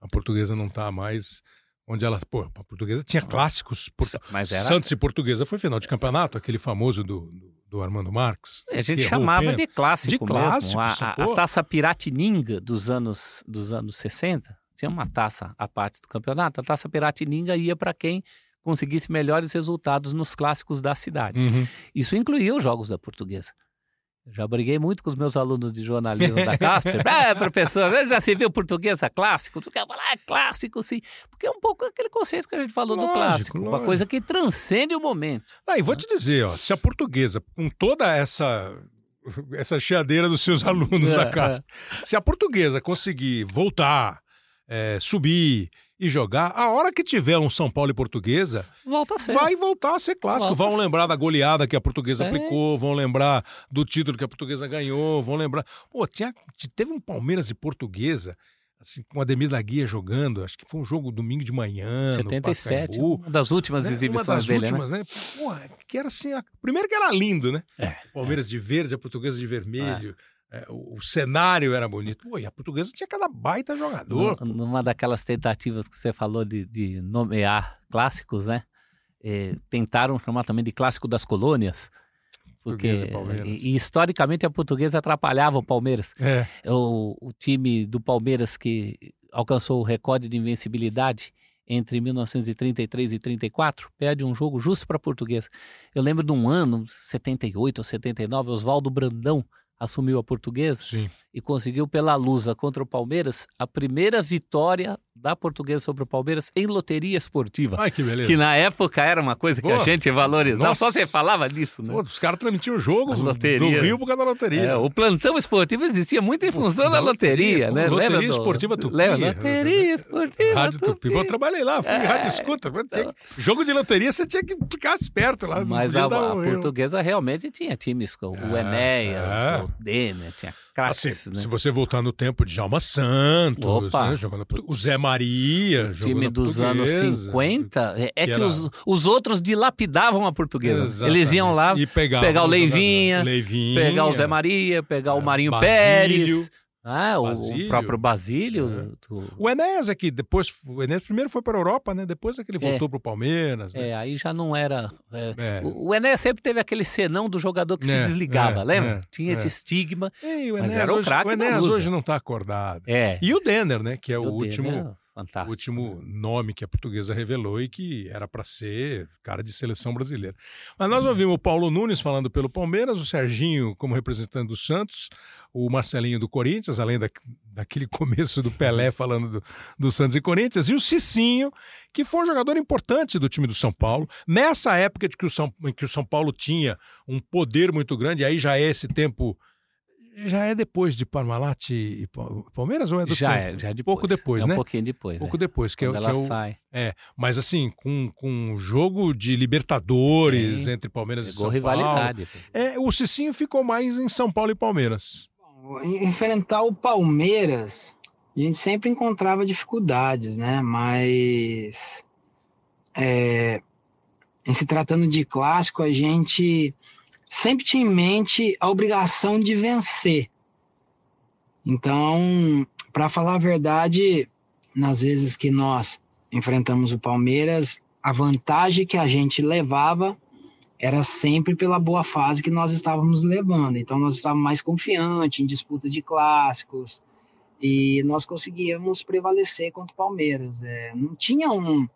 A portuguesa não tá mais onde ela. Pô, a portuguesa tinha clássicos. Por... Mas era- Santos e Portuguesa foi final de campeonato, aquele famoso do, do, do Armando Marques. A gente chamava de clássico, De clássico, mesmo. A, a- taça Piratininga dos anos, dos anos 60 tinha uma taça à parte do campeonato. A taça Piratininga ia para quem conseguisse melhores resultados nos clássicos da cidade. Uhum. Isso incluía os jogos da portuguesa. Já briguei muito com os meus alunos de jornalismo da Casper. Ah, professor, já se viu portuguesa clássico? Tu quer falar, ah, clássico sim. Porque é um pouco aquele conceito que a gente falou Lógico, do clássico. Uma lógico. coisa que transcende o momento. Ah, e vou te dizer, ó, se a portuguesa, com toda essa essa cheadeira dos seus alunos É, da casa, se a portuguesa conseguir voltar, é, subir e jogar, a hora que tiver um São Paulo e portuguesa, Volta a ser. vai voltar a ser clássico. Volta vão ser. lembrar da goleada que a portuguesa Sim. aplicou, vão lembrar do título que a portuguesa ganhou, vão lembrar. Pô, tinha, teve um Palmeiras e portuguesa. Assim, com o Ademir da Guia jogando, acho que foi um jogo domingo de manhã. no 77, Pacaembu uma das últimas né? exibições Uma das dele, últimas, né? né? Porra, que era assim, a... primeiro que era lindo, né? É, Palmeiras de verde, a portuguesa de vermelho. é, o, o cenário era bonito. Pô, e a portuguesa tinha cada baita jogador. Nu- Numa daquelas tentativas que você falou de, de nomear clássicos, né? Eh, tentaram chamar também de clássico das colônias. Porque, Portuguesa e Palmeiras. e, e historicamente a portuguesa atrapalhava o Palmeiras. É. O, o time do Palmeiras que alcançou o recorde de invencibilidade entre 1933 e 34 perde um jogo justo para a portuguesa. Eu lembro de um ano, 78 ou 79, Oswaldo Brandão assumiu a portuguesa Sim. e conseguiu pela Lusa contra o Palmeiras a primeira vitória da portuguesa sobre o Palmeiras em loteria esportiva. Ai, que beleza. Que na época era uma coisa que Pô, a gente valorizava. Só nossa. você falava disso, né? Pô, os caras transmitiam o jogo do- loteria. do Rio por causa da loteria. É, o plantão esportivo existia muito em função da, da loteria, loteria, né? loteria Lembra do- esportiva Tupi. Lembra? Loteria esportiva Rádio Tupi. Eu trabalhei lá, fui É. rádio escuta. que- Jogo de loteria, você tinha que ficar esperto lá. Mas a, a portuguesa realmente tinha times o É, Enéas, é. O Denner, tinha Assim, craques, né? Se você voltar no tempo de Djalma Santos, né, jogando o Zé Maria, O time dos anos portuguesa. 50, é, é que era- os, os outros dilapidavam a portuguesa. Exatamente. Eles iam lá E pegar o Leivinha. Leivinha, pegar o Zé Maria, pegar o É, Marinho Basílio. Pérez, ah, o- o, próprio Basílio. É. do- O Enéas aqui, depois, o Enéas primeiro foi para a Europa, né? Depois é que ele É. voltou para o Palmeiras. Né? É, aí já não era. é, É. O, o Enéas sempre teve aquele senão do jogador que se É, desligava, é, lembra? é, Tinha esse é. estigma. Ei, o Mas Enéas, era o craque o Enéas hoje não está acordado. É. E o Denner, né? Que é o, o último, Denner, fantástico. último nome que a portuguesa revelou e que era para ser cara de seleção brasileira. Mas nós ouvimos o Paulo Nunes falando pelo Palmeiras, o Serginho como representante do Santos, o Marcelinho do Corinthians, além da, daquele começo do Pelé falando do, do Santos e Corinthians, e o Cicinho, que foi um jogador importante do time do São Paulo, nessa época de que o São, em que o São Paulo tinha um poder muito grande, aí já é esse tempo. Já é depois de Parmalat e Pa- Palmeiras ou é do Já tempo? é, já é depois. Pouco depois, é né? Um pouquinho depois. Pouco é. depois, que é, Quando que ela é o. sai. É, mas assim, com, com um jogo de Libertadores Sim. entre Palmeiras e São Paulo. rivalidade. É, o Cicinho ficou mais em São Paulo e Palmeiras. Enfrentar o Palmeiras, a gente sempre encontrava dificuldades, né? Mas é, em se tratando de clássico, a gente sempre tinha em mente a obrigação de vencer. Então, para falar a verdade, nas vezes que nós enfrentamos o Palmeiras, a vantagem que a gente levava era sempre pela boa fase que nós estávamos levando. Então nós estávamos mais confiantes em disputa de clássicos e nós conseguíamos prevalecer contra o Palmeiras. É, não tinha um,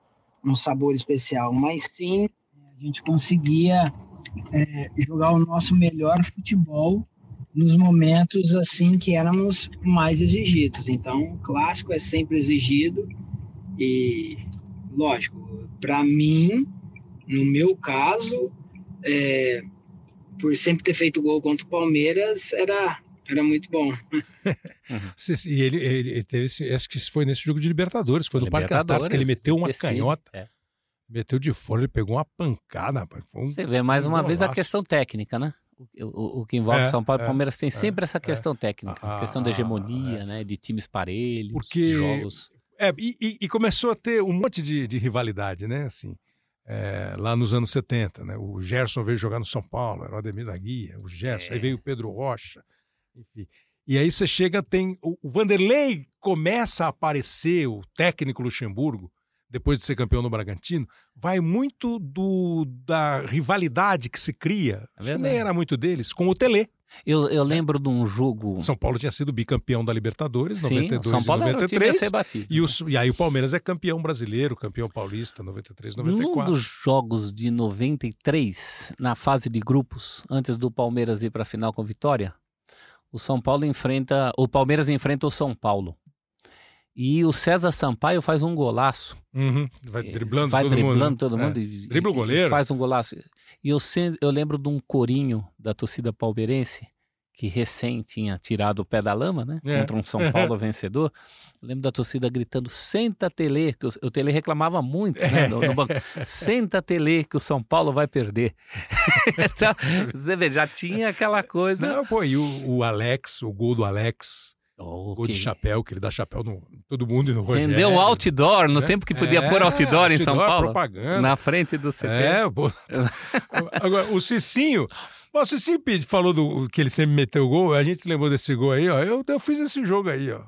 um sabor especial, mas sim a gente conseguia é, jogar o nosso melhor futebol nos momentos assim que éramos mais exigidos. Então, o clássico é sempre exigido e, lógico, para mim, no meu caso, é, por sempre ter feito gol contra o Palmeiras, era Era muito bom. e ele, ele, ele teve esse, acho que foi nesse jogo de Libertadores, foi no Parque Antártico, que ele meteu uma canhota. É. Meteu de fora, ele pegou uma pancada. Um, Você vê mais uma vez a questão técnica, né? O, o, o que envolve é, São Paulo e é, Palmeiras tem é, sempre essa é. questão técnica, a, questão da hegemonia, né? De times parelhos, Porque, jogos. É, e, e, começou a ter um monte de, de rivalidade, né? Assim, é, lá nos anos 70, né? O Gerson veio jogar no São Paulo, era o Ademir da Guia, o Gerson, aí veio o Pedro Rocha, enfim. E aí você chega, tem. O, Vanderlei começa a aparecer, o técnico Luxemburgo, depois de ser campeão no Bragantino, vai muito do, da rivalidade que se cria, é que nem era muito deles, com o Telê. Eu, eu lembro de um jogo. São Paulo tinha sido bicampeão da Libertadores, Sim, 92 São Paulo e 93. Era o batido, e, o, e aí o Palmeiras é campeão brasileiro, campeão paulista, 93, 94. Num dos jogos de 93, na fase de grupos, antes do Palmeiras ir para a final com vitória, o São Paulo enfrenta. O Palmeiras enfrenta o São Paulo. E o César Sampaio faz um golaço. Uhum. Vai driblando vai todo driblando mundo. todo mundo. É. E, Dribla o goleiro. E faz um golaço. E eu, eu lembro de um corinho da torcida palmeirense, que recém tinha tirado o pé da lama, né? É. Contra um São Paulo vencedor. Eu lembro da torcida gritando: senta Tele, que o, o Tele reclamava muito, né? No, no banco. Senta Tele, que o São Paulo vai perder. então, você vê, já tinha aquela coisa. Não, pô, e o, o Alex, o gol do Alex Oh, Gol de chapéu, que ele dá chapéu no todo mundo e no Rogério. Rendeu um outdoor, no é? tempo que podia é, pôr outdoor, outdoor em São Paulo. propaganda. Na frente do CT. É, pô. Agora, o Cicinho... o Cicinho falou do, que ele sempre meteu gol, a gente lembrou desse gol aí, ó. Eu, eu fiz esse jogo aí, ó.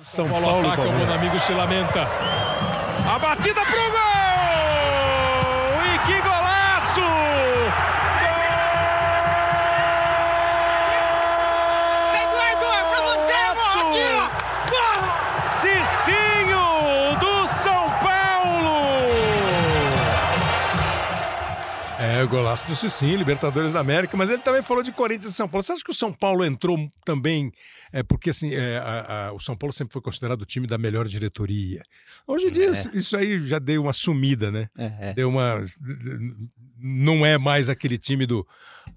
São Paulo, Paulo ataca, o amigo se lamenta. A batida pro gol! É, o golaço do Cicinho, Libertadores da América, mas ele também falou de Corinthians e São Paulo. Você acha que o São Paulo entrou também, é, porque assim, é, a, a, o São Paulo sempre foi considerado o time da melhor diretoria. Hoje em dia, é. isso aí já deu uma sumida, né? É, é. Deu uma. Não é mais aquele time do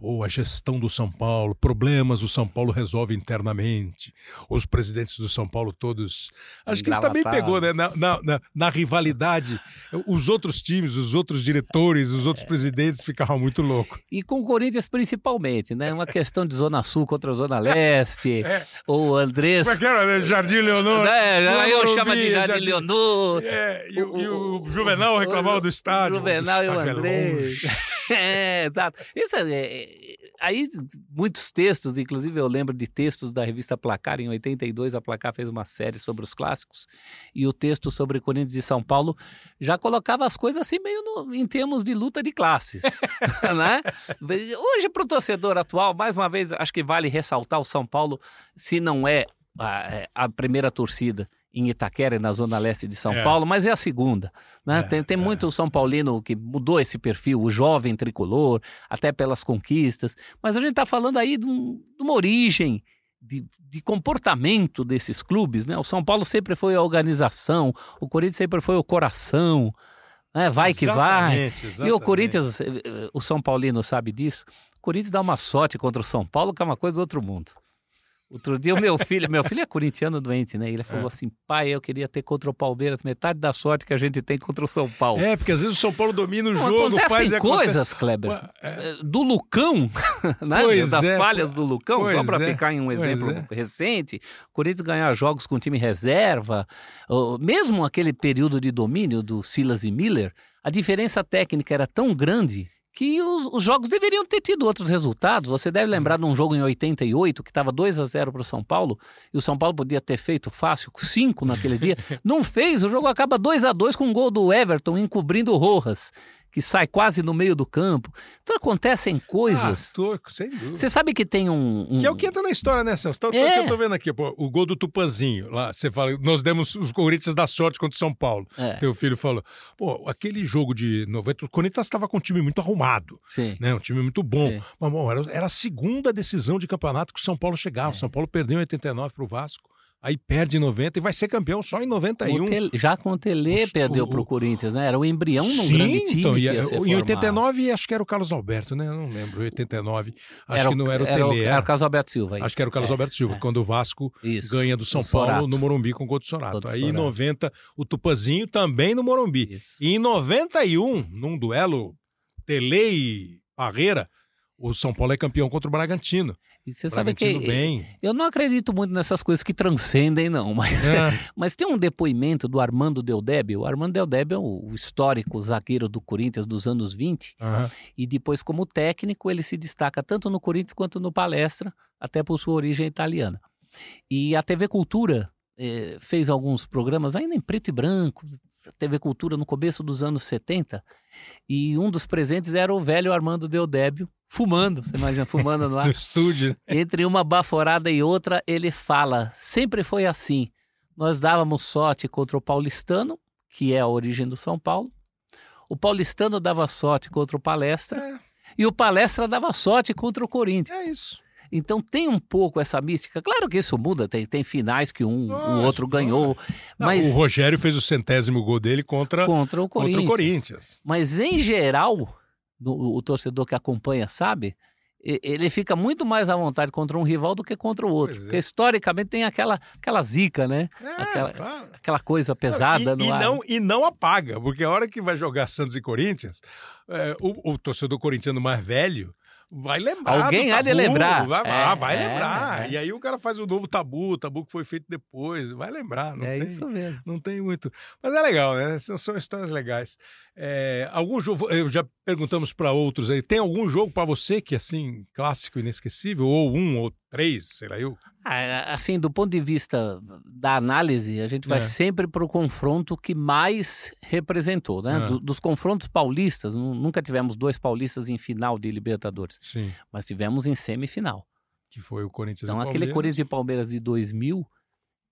ou a gestão do São Paulo, problemas o São Paulo resolve internamente, os presidentes do São Paulo todos. Acho que isso também pegou, né? Na, na, na, na, rivalidade, os outros times, os outros diretores, os outros é. presidentes ficavam muito loucos. E com o Corinthians principalmente, né? Uma questão de Zona Sul contra Zona Leste, é. ou Andrés. Como é que era, né? Jardim Leonor. É, aí eu chamo de Jardim, Jardim... Leonor. É, e, o, e o, o Juvenal reclamava do estádio. O Juvenal e o Andrés. É, exato. Isso é, é aí muitos textos, inclusive eu lembro de textos da revista Placar, em 82 a Placar fez uma série sobre os clássicos, e o texto sobre Corinthians e São Paulo já colocava as coisas assim meio no, em termos de luta de classes, né? Hoje para o torcedor atual, mais uma vez, acho que vale ressaltar o São Paulo, se não é a, é, a primeira torcida, em Itaquera, na zona leste de São é. Paulo, mas é a segunda. Né? É, tem tem é. muito São Paulino que mudou esse perfil, o jovem tricolor, até pelas conquistas. Mas a gente está falando aí de, um, de uma origem de, de, comportamento desses clubes. Né? O São Paulo sempre foi a organização, o Corinthians sempre foi o coração. Né? Vai exatamente, que vai. Exatamente. E o Corinthians, eh, eh, o São Paulino sabe disso. O Corinthians dá uma sorte contra o São Paulo, que é uma coisa do outro mundo. Outro dia o meu filho, meu filho é corintiano doente, né? Ele falou é. assim, pai, eu queria ter contra o Palmeiras metade da sorte que a gente tem contra o São Paulo. É, porque às vezes o São Paulo domina o Não, jogo, faz e coisas, Kleber. É. Do Lucão, né? Pois das é, falhas do Lucão, só para é, ficar em um exemplo é. recente, o Corinthians ganhar jogos com time reserva, mesmo aquele período de domínio do Silas e Miller, a diferença técnica era tão grande que os, os, jogos deveriam ter tido outros resultados. Você deve lembrar de um jogo em 88 que estava 2 a 0 para o São Paulo e o São Paulo podia ter feito fácil 5 naquele dia. Não fez, o jogo acaba 2 a 2 com um gol do Everton encobrindo o Rojas que sai quase no meio do campo. Então acontecem coisas. Ah, tô, sem dúvida. Você sabe que tem um, um, Que é o que entra na história, né, Celso? Tá é. eu tô vendo aqui, pô, o gol do Tupanzinho. Lá, você fala, nós demos os Corinthians da sorte contra o São Paulo. É. Teu filho falou, pô, aquele jogo de 90, o Corinthians estava com um time muito arrumado. Sim. Né, um time muito bom. Sim. Mas, bom, era, era, a segunda decisão de campeonato que o São Paulo chegava. É. O São Paulo perdeu em 89 pro Vasco. Aí perde em 90 e vai ser campeão só em 91. O Tele- já com o Tele perdeu para o Corinthians, né? Era o embrião num Sim, grande time então, que e- ia ser em formado. 89 acho que era o Carlos Alberto, né? Eu não lembro, 89. Acho Era que não era o era Tele. Era o Carlos Alberto Silva. aí. Acho que era o Carlos É, Alberto Silva, é. quando o Vasco Isso, ganha do São Paulo Sorato. no Morumbi com o do Sorato. Do Aí em Sorato. 90, o Tupazinho também no Morumbi. E em 91, num duelo Tele e Parreira, o São Paulo é campeão contra o Bragantino. E você sabe que bem. eu não acredito muito nessas coisas que transcendem, não. Mas, É. mas tem um depoimento do Armando Deldébio. O Armando Deldébio é o histórico zagueiro do Corinthians dos anos 20. Aham. E depois, como técnico, ele se destaca tanto no Corinthians quanto no Palestra, até por sua origem italiana. E a TV Cultura eh, fez alguns programas ainda em preto e branco, TV Cultura no começo dos anos 70, e um dos presentes era o velho Armando Deodébio, fumando, você imagina, fumando no ar. No estúdio. Entre uma baforada e outra, ele fala: sempre foi assim. Nós dávamos sorte contra o paulistano, que é a origem do São Paulo. O paulistano dava sorte contra o palestra. E o palestra dava sorte contra o Corinthians. É isso. Então tem um pouco essa mística. Claro que isso muda, tem, tem finais que um, o outro ganhou. Não, Mas O Rogério fez o centésimo gol dele contra, contra o Corinthians. contra o Corinthians. Mas em geral, no- o torcedor que acompanha sabe, ele fica muito mais à vontade contra um rival do que contra o outro. É. Porque historicamente tem aquela, aquela zica, né? aquela, claro. aquela coisa pesada e, no e ar. não, e não apaga, porque a hora que vai jogar Santos e Corinthians, é, o, o torcedor corintiano mais velho vai lembrar. Alguém há de lembrar. Vai, É, vai é, lembrar. é. E aí o cara faz o novo tabu, o tabu que foi feito depois, vai lembrar. Não É tem, isso mesmo. Não tem muito. Mas é legal, né? São, são histórias legais. É, algum jogo, eu já perguntamos para outros aí, tem algum jogo para você que assim, clássico, inesquecível? Ou um, ou três, sei lá eu? Ah, Assim, do ponto de vista da análise, a gente vai É. sempre para o confronto que mais representou, né? É. Do- dos confrontos paulistas, nu- nunca tivemos dois paulistas em final de Libertadores, Sim. mas tivemos em semifinal. Que foi o Corinthians Então, e aquele Palmeiras. Corinthians e Palmeiras de 2000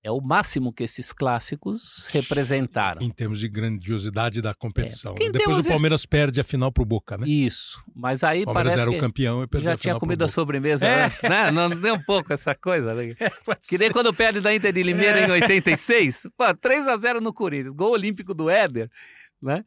é o máximo que esses clássicos representaram. Em termos de grandiosidade da competição. porque em Depois o Palmeiras perde a final pro Boca, né? Isso. Mas aí Palmeiras parece era que o campeão e perdeu já a tinha comido a sobremesa É. antes, né? Não tem um pouco essa coisa, né? pode que nem quando perde da Inter de Limeira É. em 86. Pô, 3x0 no Corinthians. Gol olímpico do Éder, né?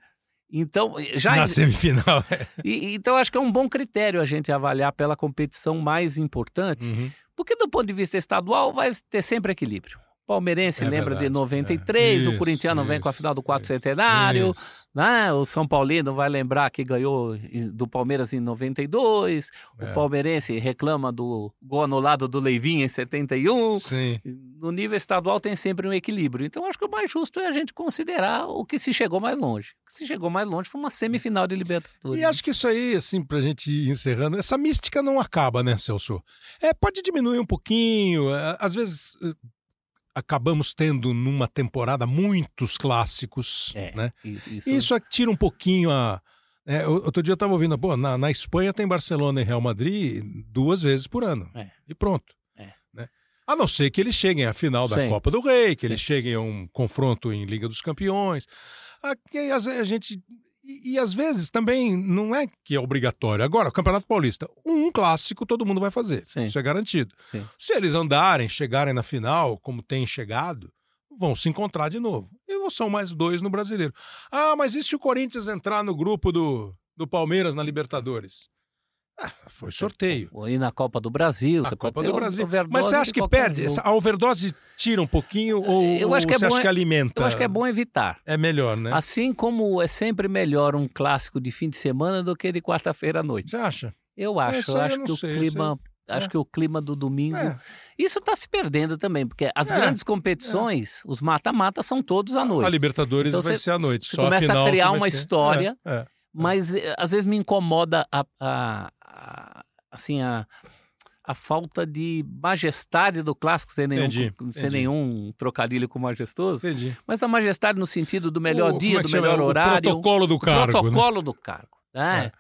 Então, já... Na semifinal. E- então, acho que é um bom critério a gente avaliar pela competição mais importante, Uhum. porque do ponto de vista estadual vai ter sempre equilíbrio. Palmeirense É lembra verdade, de 93, é. o corintiano vem com a Isso, final do quarto centenário, Isso. né? o São Paulino vai lembrar que ganhou do Palmeiras em 92, É. o palmeirense reclama do gol anulado do Leivinho em 71. Sim. No nível estadual tem sempre um equilíbrio. Então acho que o mais justo é a gente considerar o que se chegou mais longe. O que se chegou mais longe foi uma semifinal de Libertadores. E acho que isso aí, assim, pra gente ir encerrando, essa mística não acaba, né, Celso? É, pode diminuir um pouquinho. é, Às vezes eh, acabamos tendo numa temporada muitos clássicos, né? Isso, Isso, tira um pouquinho a. É, outro dia eu estava ouvindo, pô, na, na Espanha tem Barcelona e Real Madrid duas vezes por ano. É. E pronto. Né? A não ser que eles cheguem à final da Sim. Copa do Rei, que eles cheguem a um confronto em Liga dos Campeões. Aqui a gente. E, e às vezes também não é que é obrigatório. Agora, o Campeonato Paulista, um clássico todo mundo vai fazer. Isso é garantido. Sim. Se eles andarem, chegarem na final, como tem chegado, vão se encontrar de novo. E não são mais dois no brasileiro. Ah, mas e se o Corinthians entrar no grupo do, do Palmeiras na Libertadores? Ah, foi sorteio. Ou ir na Copa do Brasil, você Copa do Brasil. Mas você acha que perde? jogo. A overdose tira um pouquinho ou, Eu acho ou que é você bom, acha que alimenta? Eu acho que é bom evitar. É melhor, né? Assim como é sempre melhor um clássico de fim de semana do que de quarta-feira à noite. Você acha? Eu acho. Eu acho eu que o sei, clima. Acho É. que o clima do domingo. É. Isso está se perdendo também, porque as É. grandes competições, os mata-mata são todos à noite. A Libertadores Então vai você- ser à noite. Você a começa a que criar uma ser- história, É, é. mas eh, às vezes me incomoda a, a- a- assim a, a falta de majestade do clássico, sem nenhum, Entendi, sem entendi. nenhum trocadilho com majestoso. Entendi. Mas a majestade no sentido do melhor O- dia, é do chama? melhor O horário. protocolo do o cargo, né? protocolo do cargo. né?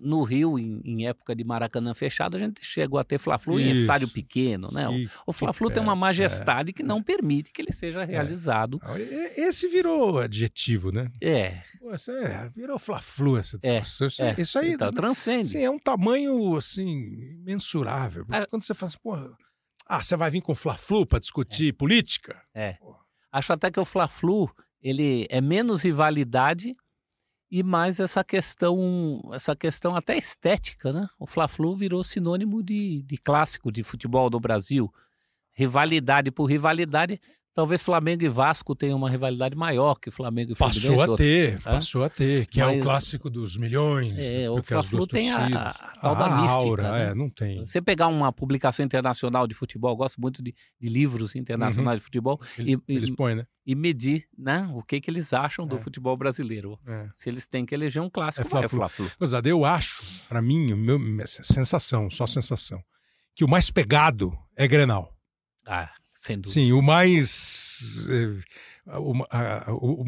No Rio, em, em época de Maracanã fechado, a gente chegou a ter Fla-Flu em estádio pequeno, né? O- Fla-Flu tem é, uma é. majestade que não permite que ele seja realizado. E- Esse virou adjetivo, né? É. Isso é, virou fla-flu essa É, discussão. isso, é. isso aí Então, transcende. Sim, é um tamanho assim imensurável. Porque Quando você fala assim, pô, Ah, você vai vir com Fla-Flu para discutir política? É. Acho até que o Fla-Flu, ele é menos rivalidade e mais essa questão, essa questão até estética, né? O Fla-Flu virou sinônimo de, de clássico de futebol do Brasil. Rivalidade por rivalidade, Talvez Flamengo e Vasco tenham uma rivalidade maior que Flamengo e Fluminense. Passou a ter, passou a ter, que Mas, é o clássico dos milhões. É, o Fla-Flu tem a, a, tal da a mística. Aura, né? é, não tem. Você pegar uma publicação internacional de futebol, eu gosto muito de, de livros internacionais uhum. de futebol. Eles, e, eles põem, né? E medir né, o que, que eles acham é. do futebol brasileiro. É. Se eles têm que eleger um clássico, é Fla-Flu. É Fla Fla eu acho, para mim, meu, sensação, só sensação, que o mais pegado é Grenal. Ah, sem dúvida. Sim, o mais. Eh, o, a, o,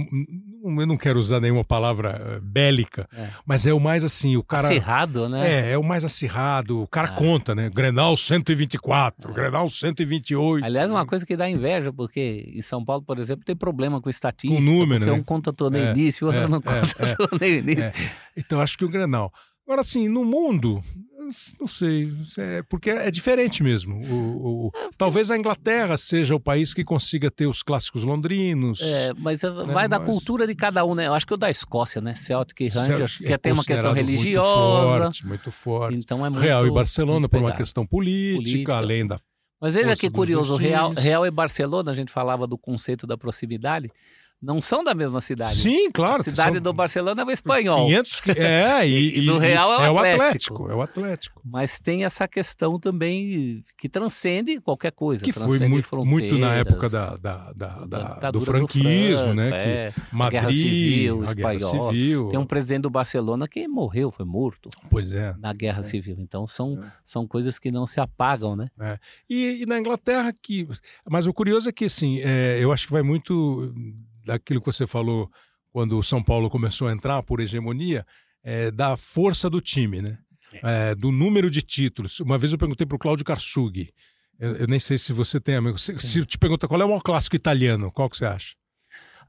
o, eu não quero usar nenhuma palavra eh, bélica, é. mas é o mais assim, o cara. Acirrado, né? É, é o mais acirrado. O cara ah. conta, né? Grenal 124, é. Grenal 128. Aliás, uma coisa que dá inveja, porque em São Paulo, por exemplo, tem problema com estatística. Com número, porque né? um conta torneio é, início, o outro é, não é, conta é, início. É. Então, acho que o Grenal. Agora, assim, no mundo, não sei, é, porque é diferente mesmo. O, o, talvez a Inglaterra seja o país que consiga ter os clássicos londrinos. É, mas né? vai da mas... cultura de cada um, né? Eu acho que o da Escócia, né? Celtic e Rangers, que é tem uma questão religiosa. Muito forte, muito forte. Então é muito, Real e Barcelona por uma questão política, política. além da. Mas veja que curioso, Real, Real e Barcelona, a gente falava do conceito da proximidade não são da mesma cidade. Sim, claro. A cidade são... do Barcelona é o espanhol. 500, é, e, e do Real é o, é Atlético. o Atlético. É o Atlético. Mas tem essa questão também que transcende qualquer coisa. Que foi muito, muito na época da, da, da, da do franquismo, do Franco, né? É, que Madrid, Guerra Civil, a Guerra Civil. Tem um presidente do Barcelona que morreu, foi morto. Pois é. Na Guerra é. Civil. Então são, é. são coisas que não se apagam, né? É. E, e, na Inglaterra que... Mas o curioso é que, assim, é, eu acho que vai muito daquilo que você falou quando o São Paulo começou a entrar por hegemonia, é, da força do time, né? É. É, do número de títulos. Uma vez eu perguntei para o Cláudio Karsug, eu, eu, nem sei se você tem amigo, se, se te pergunta qual é o maior clássico italiano, qual que você acha?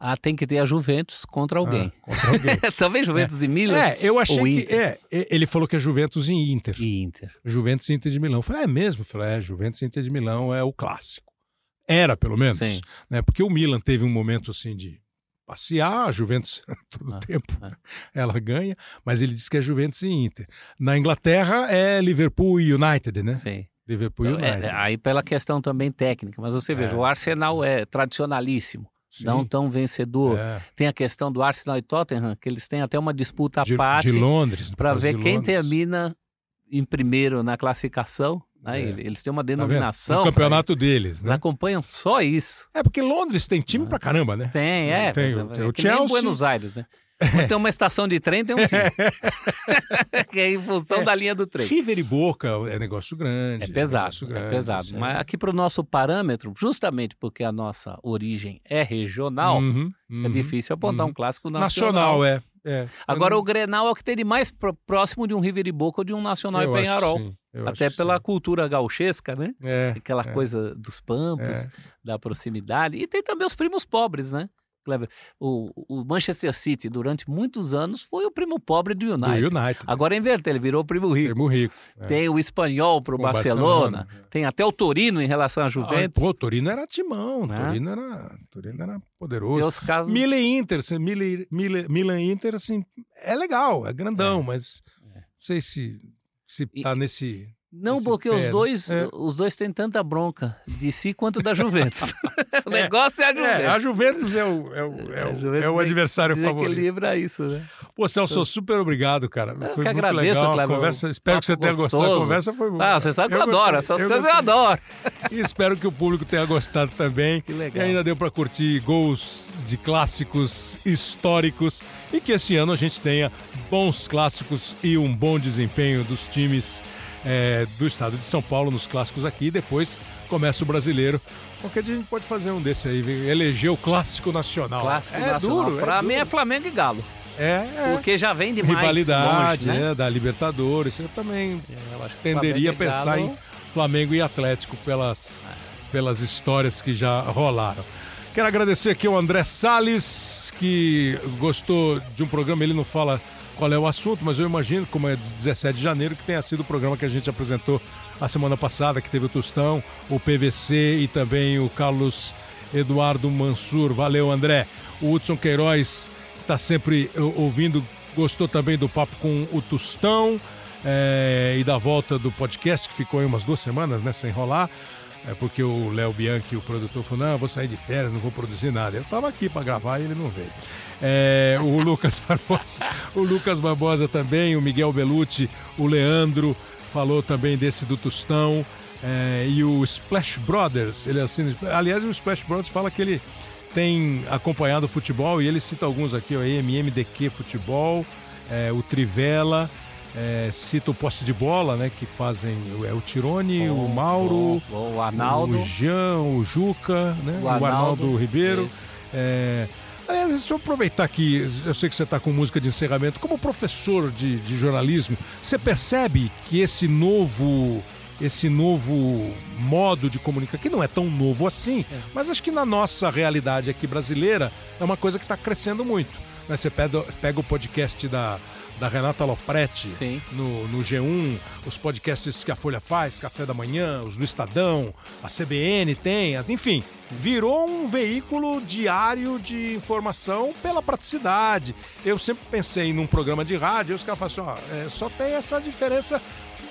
Ah, tem que ter a Juventus contra alguém. Ah, contra alguém. Talvez Juventus é. e Milan. É, eu achei que. É, ele falou que é Juventus e Inter. E Inter. Juventus e Inter de Milão. Eu falei, é mesmo? Eu falei, é, Juventus e Inter de Milão é o clássico. Era, pelo menos. Sim. Né? Porque o Milan teve um momento assim de passear, a Juventus todo ah, tempo ah. ela ganha, mas ele diz que é Juventus e Inter. Na Inglaterra é Liverpool e United, né? Sim. Liverpool e então, United. É, aí pela questão também técnica, mas você veja, é. o Arsenal é tradicionalíssimo. Sim. Não tão vencedor. É. Tem a questão do Arsenal e Tottenham, que eles têm até uma disputa à de, parte. De Londres. Para ver quem Londres. termina em primeiro na classificação né? É. Eles têm uma denominação. Tá o campeonato deles, né? Eles acompanham só isso. É porque Londres tem time pra caramba, né? Tem, é. Tem, tem, tem o Chelsea. Buenos Aires, né? Tem uma estação de trem, tem um time. que é em função é. da linha do trem. River e Boca é negócio grande. É pesado, é, grande, é pesado. Mas aqui para o nosso parâmetro, justamente porque a nossa origem é regional, uhum, uhum, é difícil apontar uhum. um clássico nacional. Nacional, é. é. Agora, o Grenal é o que tem de mais próximo de um River e Boca ou de um Nacional Eu e Penharol. Até pela sim. cultura gauchesca, né? É, Aquela é. coisa dos pampas, É. da proximidade. E tem também os primos pobres, né? Clever. O, o Manchester City, durante muitos anos, foi o primo pobre do Do United. United. Agora inverteu, ele virou o primo rico. Primo rico. é. Tem o espanhol Com o Barcelona, Barcelona, tem até o Torino em relação à Juventus. Ah, pô, Torino era timão, Né? Torino, era, Torino era poderoso. tem os casos. Milan e Inter, assim, Milan, Milan, Milan e Inter, assim, é legal, é grandão, É. mas não sei se, se E- tá nesse... Não, esse porque os dois, É. os dois têm tanta bronca de si quanto da Juventus. o negócio é a Juventus. É, a Juventus é o, é o, é o, é o adversário favorito. Desequilibra isso, né? Pô, Celso, super obrigado, cara. Eu Foi que muito agradeço, legal a conversa. Espero que você tenha gostado. A gostoso. conversa foi Ah, você sabe que eu, gostei, adoro. Essas coisas eu gostei. adoro. E espero que o público tenha gostado também. Que legal. E ainda deu para curtir gols de clássicos históricos e que esse ano a gente tenha bons clássicos e um bom desempenho dos times é, do estado de São Paulo nos clássicos aqui. E depois começa o brasileiro. Qualquer dia a gente pode fazer um desse aí, eleger o clássico nacional. Clássico é nacional. duro, pra é mim é duro. Flamengo e Galo. É, é. Porque já vem de mais rivalidade longe, né? é, da Libertadores. Eu também Eu acho que tenderia a pensar Galo- em Flamengo e Atlético pelas, pelas histórias que já rolaram. Quero agradecer aqui ao André Salles, que gostou de um programa, ele não fala qual é o assunto, mas eu imagino, como é de 17 de janeiro, que tenha sido o programa que a gente apresentou a semana passada, que teve o Tostão, o PVC e também o Carlos Eduardo Mansur. Valeu, André. O Hudson Queiroz está sempre ouvindo, gostou também do papo com o Tostão é, e da volta do podcast, que ficou aí umas duas semanas, né, sem rolar. É porque o Léo Bianchi, o produtor, falou: não, eu vou sair de férias, não vou produzir nada. Eu estava aqui para gravar e ele não veio. É, o Lucas Barbosa, o Lucas Barbosa também, o Miguel Belucci, o Leandro falou também desse do Tostão. É, e o Splash Brothers, ele assina. Aliás, o Splash Brothers fala que ele tem acompanhado o futebol e ele cita alguns aqui, o MMDQ Futebol, é, o Trivela, é, cita o posse de bola, né? Que fazem é, o Tirone, o Mauro, o Arnaldo, o Jean, o Juca, né? O, Arnaldo, o Arnaldo Ribeiro. É, aliás, deixa eu aproveitar que eu sei que você está com música de encerramento. Como professor de, de jornalismo, você percebe que esse novo esse novo modo de comunicar, que não é tão novo assim, é. mas acho que na nossa realidade aqui brasileira é uma coisa que está crescendo muito. Né? Você pega, pega o podcast da, da Renata Lopretti no, no G1, os podcasts que a Folha faz, Café da Manhã, os do Estadão, a CBN tem, enfim, virou um veículo diário de informação pela praticidade. Eu sempre pensei num programa de rádio, e os caras falam assim, ó, é, só tem essa diferença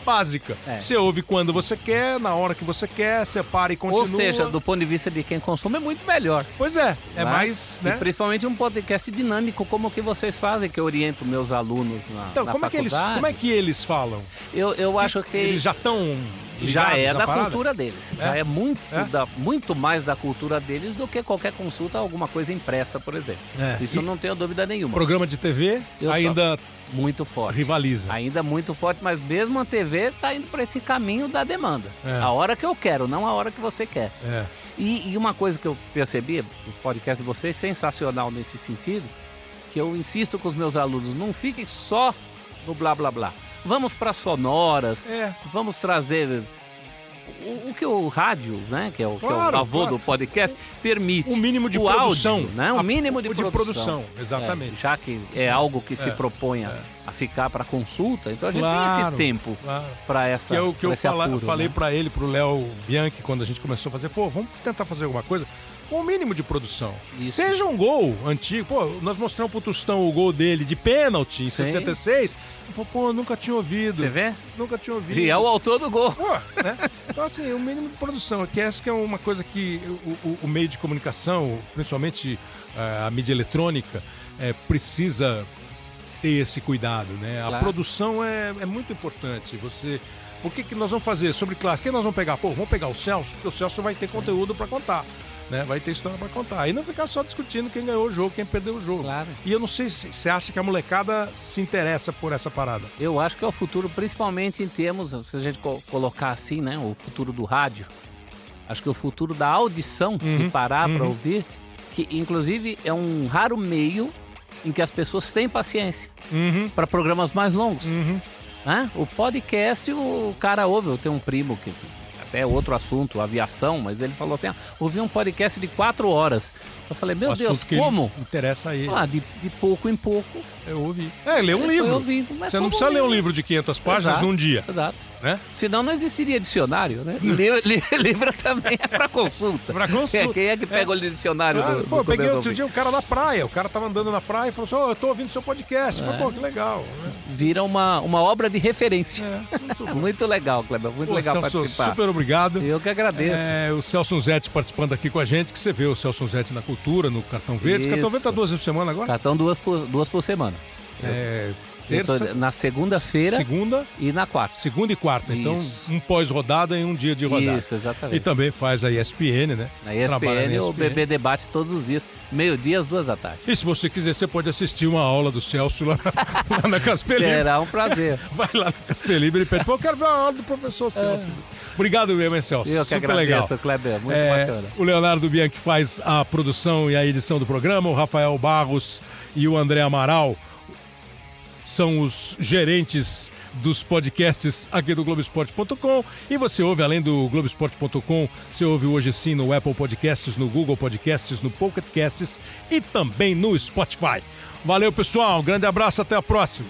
básica. É. Você ouve quando você quer, na hora que você quer, separa e continua. Ou seja, do ponto de vista de quem consome, é muito melhor. Pois é, é mais. Né? E principalmente um podcast dinâmico como o que vocês fazem, que eu oriento meus alunos na, então, na como faculdade. É que eles, como é que eles falam? Eu, eu acho que. Eles já estão já é da parada? cultura deles. É? Já é muito, é? Da, muito mais da cultura deles do que qualquer consulta alguma coisa impressa, por exemplo. É. Isso e não tenho dúvida nenhuma. Programa de TV Eu ainda muito forte. Rivaliza. Ainda muito forte, mas mesmo a TV está indo para esse caminho da demanda. É. A hora que eu quero, não a hora que você quer. É. E, e, uma coisa que eu percebi, o podcast de vocês, sensacional nesse sentido, que eu insisto com os meus alunos, não fiquem só no blá blá blá. Vamos para sonoras, é. vamos trazer o, o, que o rádio, né, que é o, claro, que é o avô claro. do podcast, permite. O mínimo de o produção. Áudio, né? O mínimo de, de produção. produção. Exatamente. É, já que é algo que se é, propõe a, é. a ficar para consulta, então a gente tem esse tempo para essa. Que é o que eu fala, apuro, falei né? para ele, para o Léo Bianchi, quando a gente começou a fazer, pô, vamos tentar fazer alguma coisa com o mínimo de produção. Isso. Seja um gol antigo. Pô, nós mostramos pro Tostão o gol dele de pênalti em Sim. 66. Ele falou, pô, nunca tinha ouvido. Você vê? Nunca tinha ouvido. E é o autor do gol. Pô, né? Então, assim, o mínimo de produção. Que essa que é uma coisa que o, o, o meio de comunicação, principalmente uh, a mídia eletrônica, é, precisa ter esse cuidado, né? Claro. A produção é, é muito importante. Você o que, que nós vamos fazer sobre classe? Quem nós vamos pegar? Pô, vamos pegar o Celso, porque o Celso vai ter conteúdo para contar né? Vai ter história para contar. E não ficar só discutindo quem ganhou o jogo, quem perdeu o jogo. Claro. E eu não sei se você acha que a molecada se interessa por essa parada. Eu acho que é o futuro, principalmente em termos, se a gente co colocar assim, né? O futuro do rádio. Acho que é o futuro da audição, uhum, de parar uhum. para ouvir, que inclusive é um raro meio em que as pessoas têm paciência uhum. para programas mais longos. Uhum. Né? O podcast, o cara ouve. Eu tenho um primo que até outro assunto, aviação, mas ele falou assim: ah, ouvi um podcast de quatro horas. Eu falei, meu Deus, como? Interessa aí. Ah, de, de pouco em pouco. Eu ouvi. É, lê um livro. Ouvindo, Você não precisa ler um livro de 500 páginas exato, num dia. Exato. Né? Senão não existiria dicionário, né? livro também é para consulta. para consulta. Quem é que pega é. o dicionário ah, do, Pô, do peguei outro dia um cara na praia. O cara tava andando na praia e falou assim: oh, eu tô ouvindo seu podcast. É. falei, pô, que legal. Né? Vira uma, uma obra de referência. É, muito, muito, legal, Kleber. Muito pô, legal Celso, participar. Super obrigado. Eu que agradeço. É, o Celso Zete participando aqui com a gente, que você vê o Celso Zete na cultura, no Cartão Verde. Isso. Cartão Verde tá duas vezes por semana agora? Cartão duas por, duas por semana. É, terça. na segunda-feira. Segunda. E na quarta. Segunda e quarta. Então, Isso. um pós-rodada e um dia de rodada. Isso, exatamente. E também faz a ESPN, né? Na ESPN, ESPN. o BB debate todos os dias. Meio-dia, às duas da tarde. E se você quiser, você pode assistir uma aula do Celso lá, lá na Casper Será um prazer. Vai lá na Casper Libre e pede, eu quero ver a aula do professor Celso. É. Obrigado mesmo, Celso. Eu que Super agradeço, legal. Kleber. Muito é, bacana. O Leonardo Bianchi faz a produção e a edição do programa, o Rafael Barros e o André Amaral são os gerentes dos podcasts aqui do Globoesporte.com. E você ouve, além do Globoesporte.com, você ouve hoje sim no Apple Podcasts, no Google Podcasts, no Pocket Casts e também no Spotify. Valeu, pessoal. Um grande abraço, até a próxima.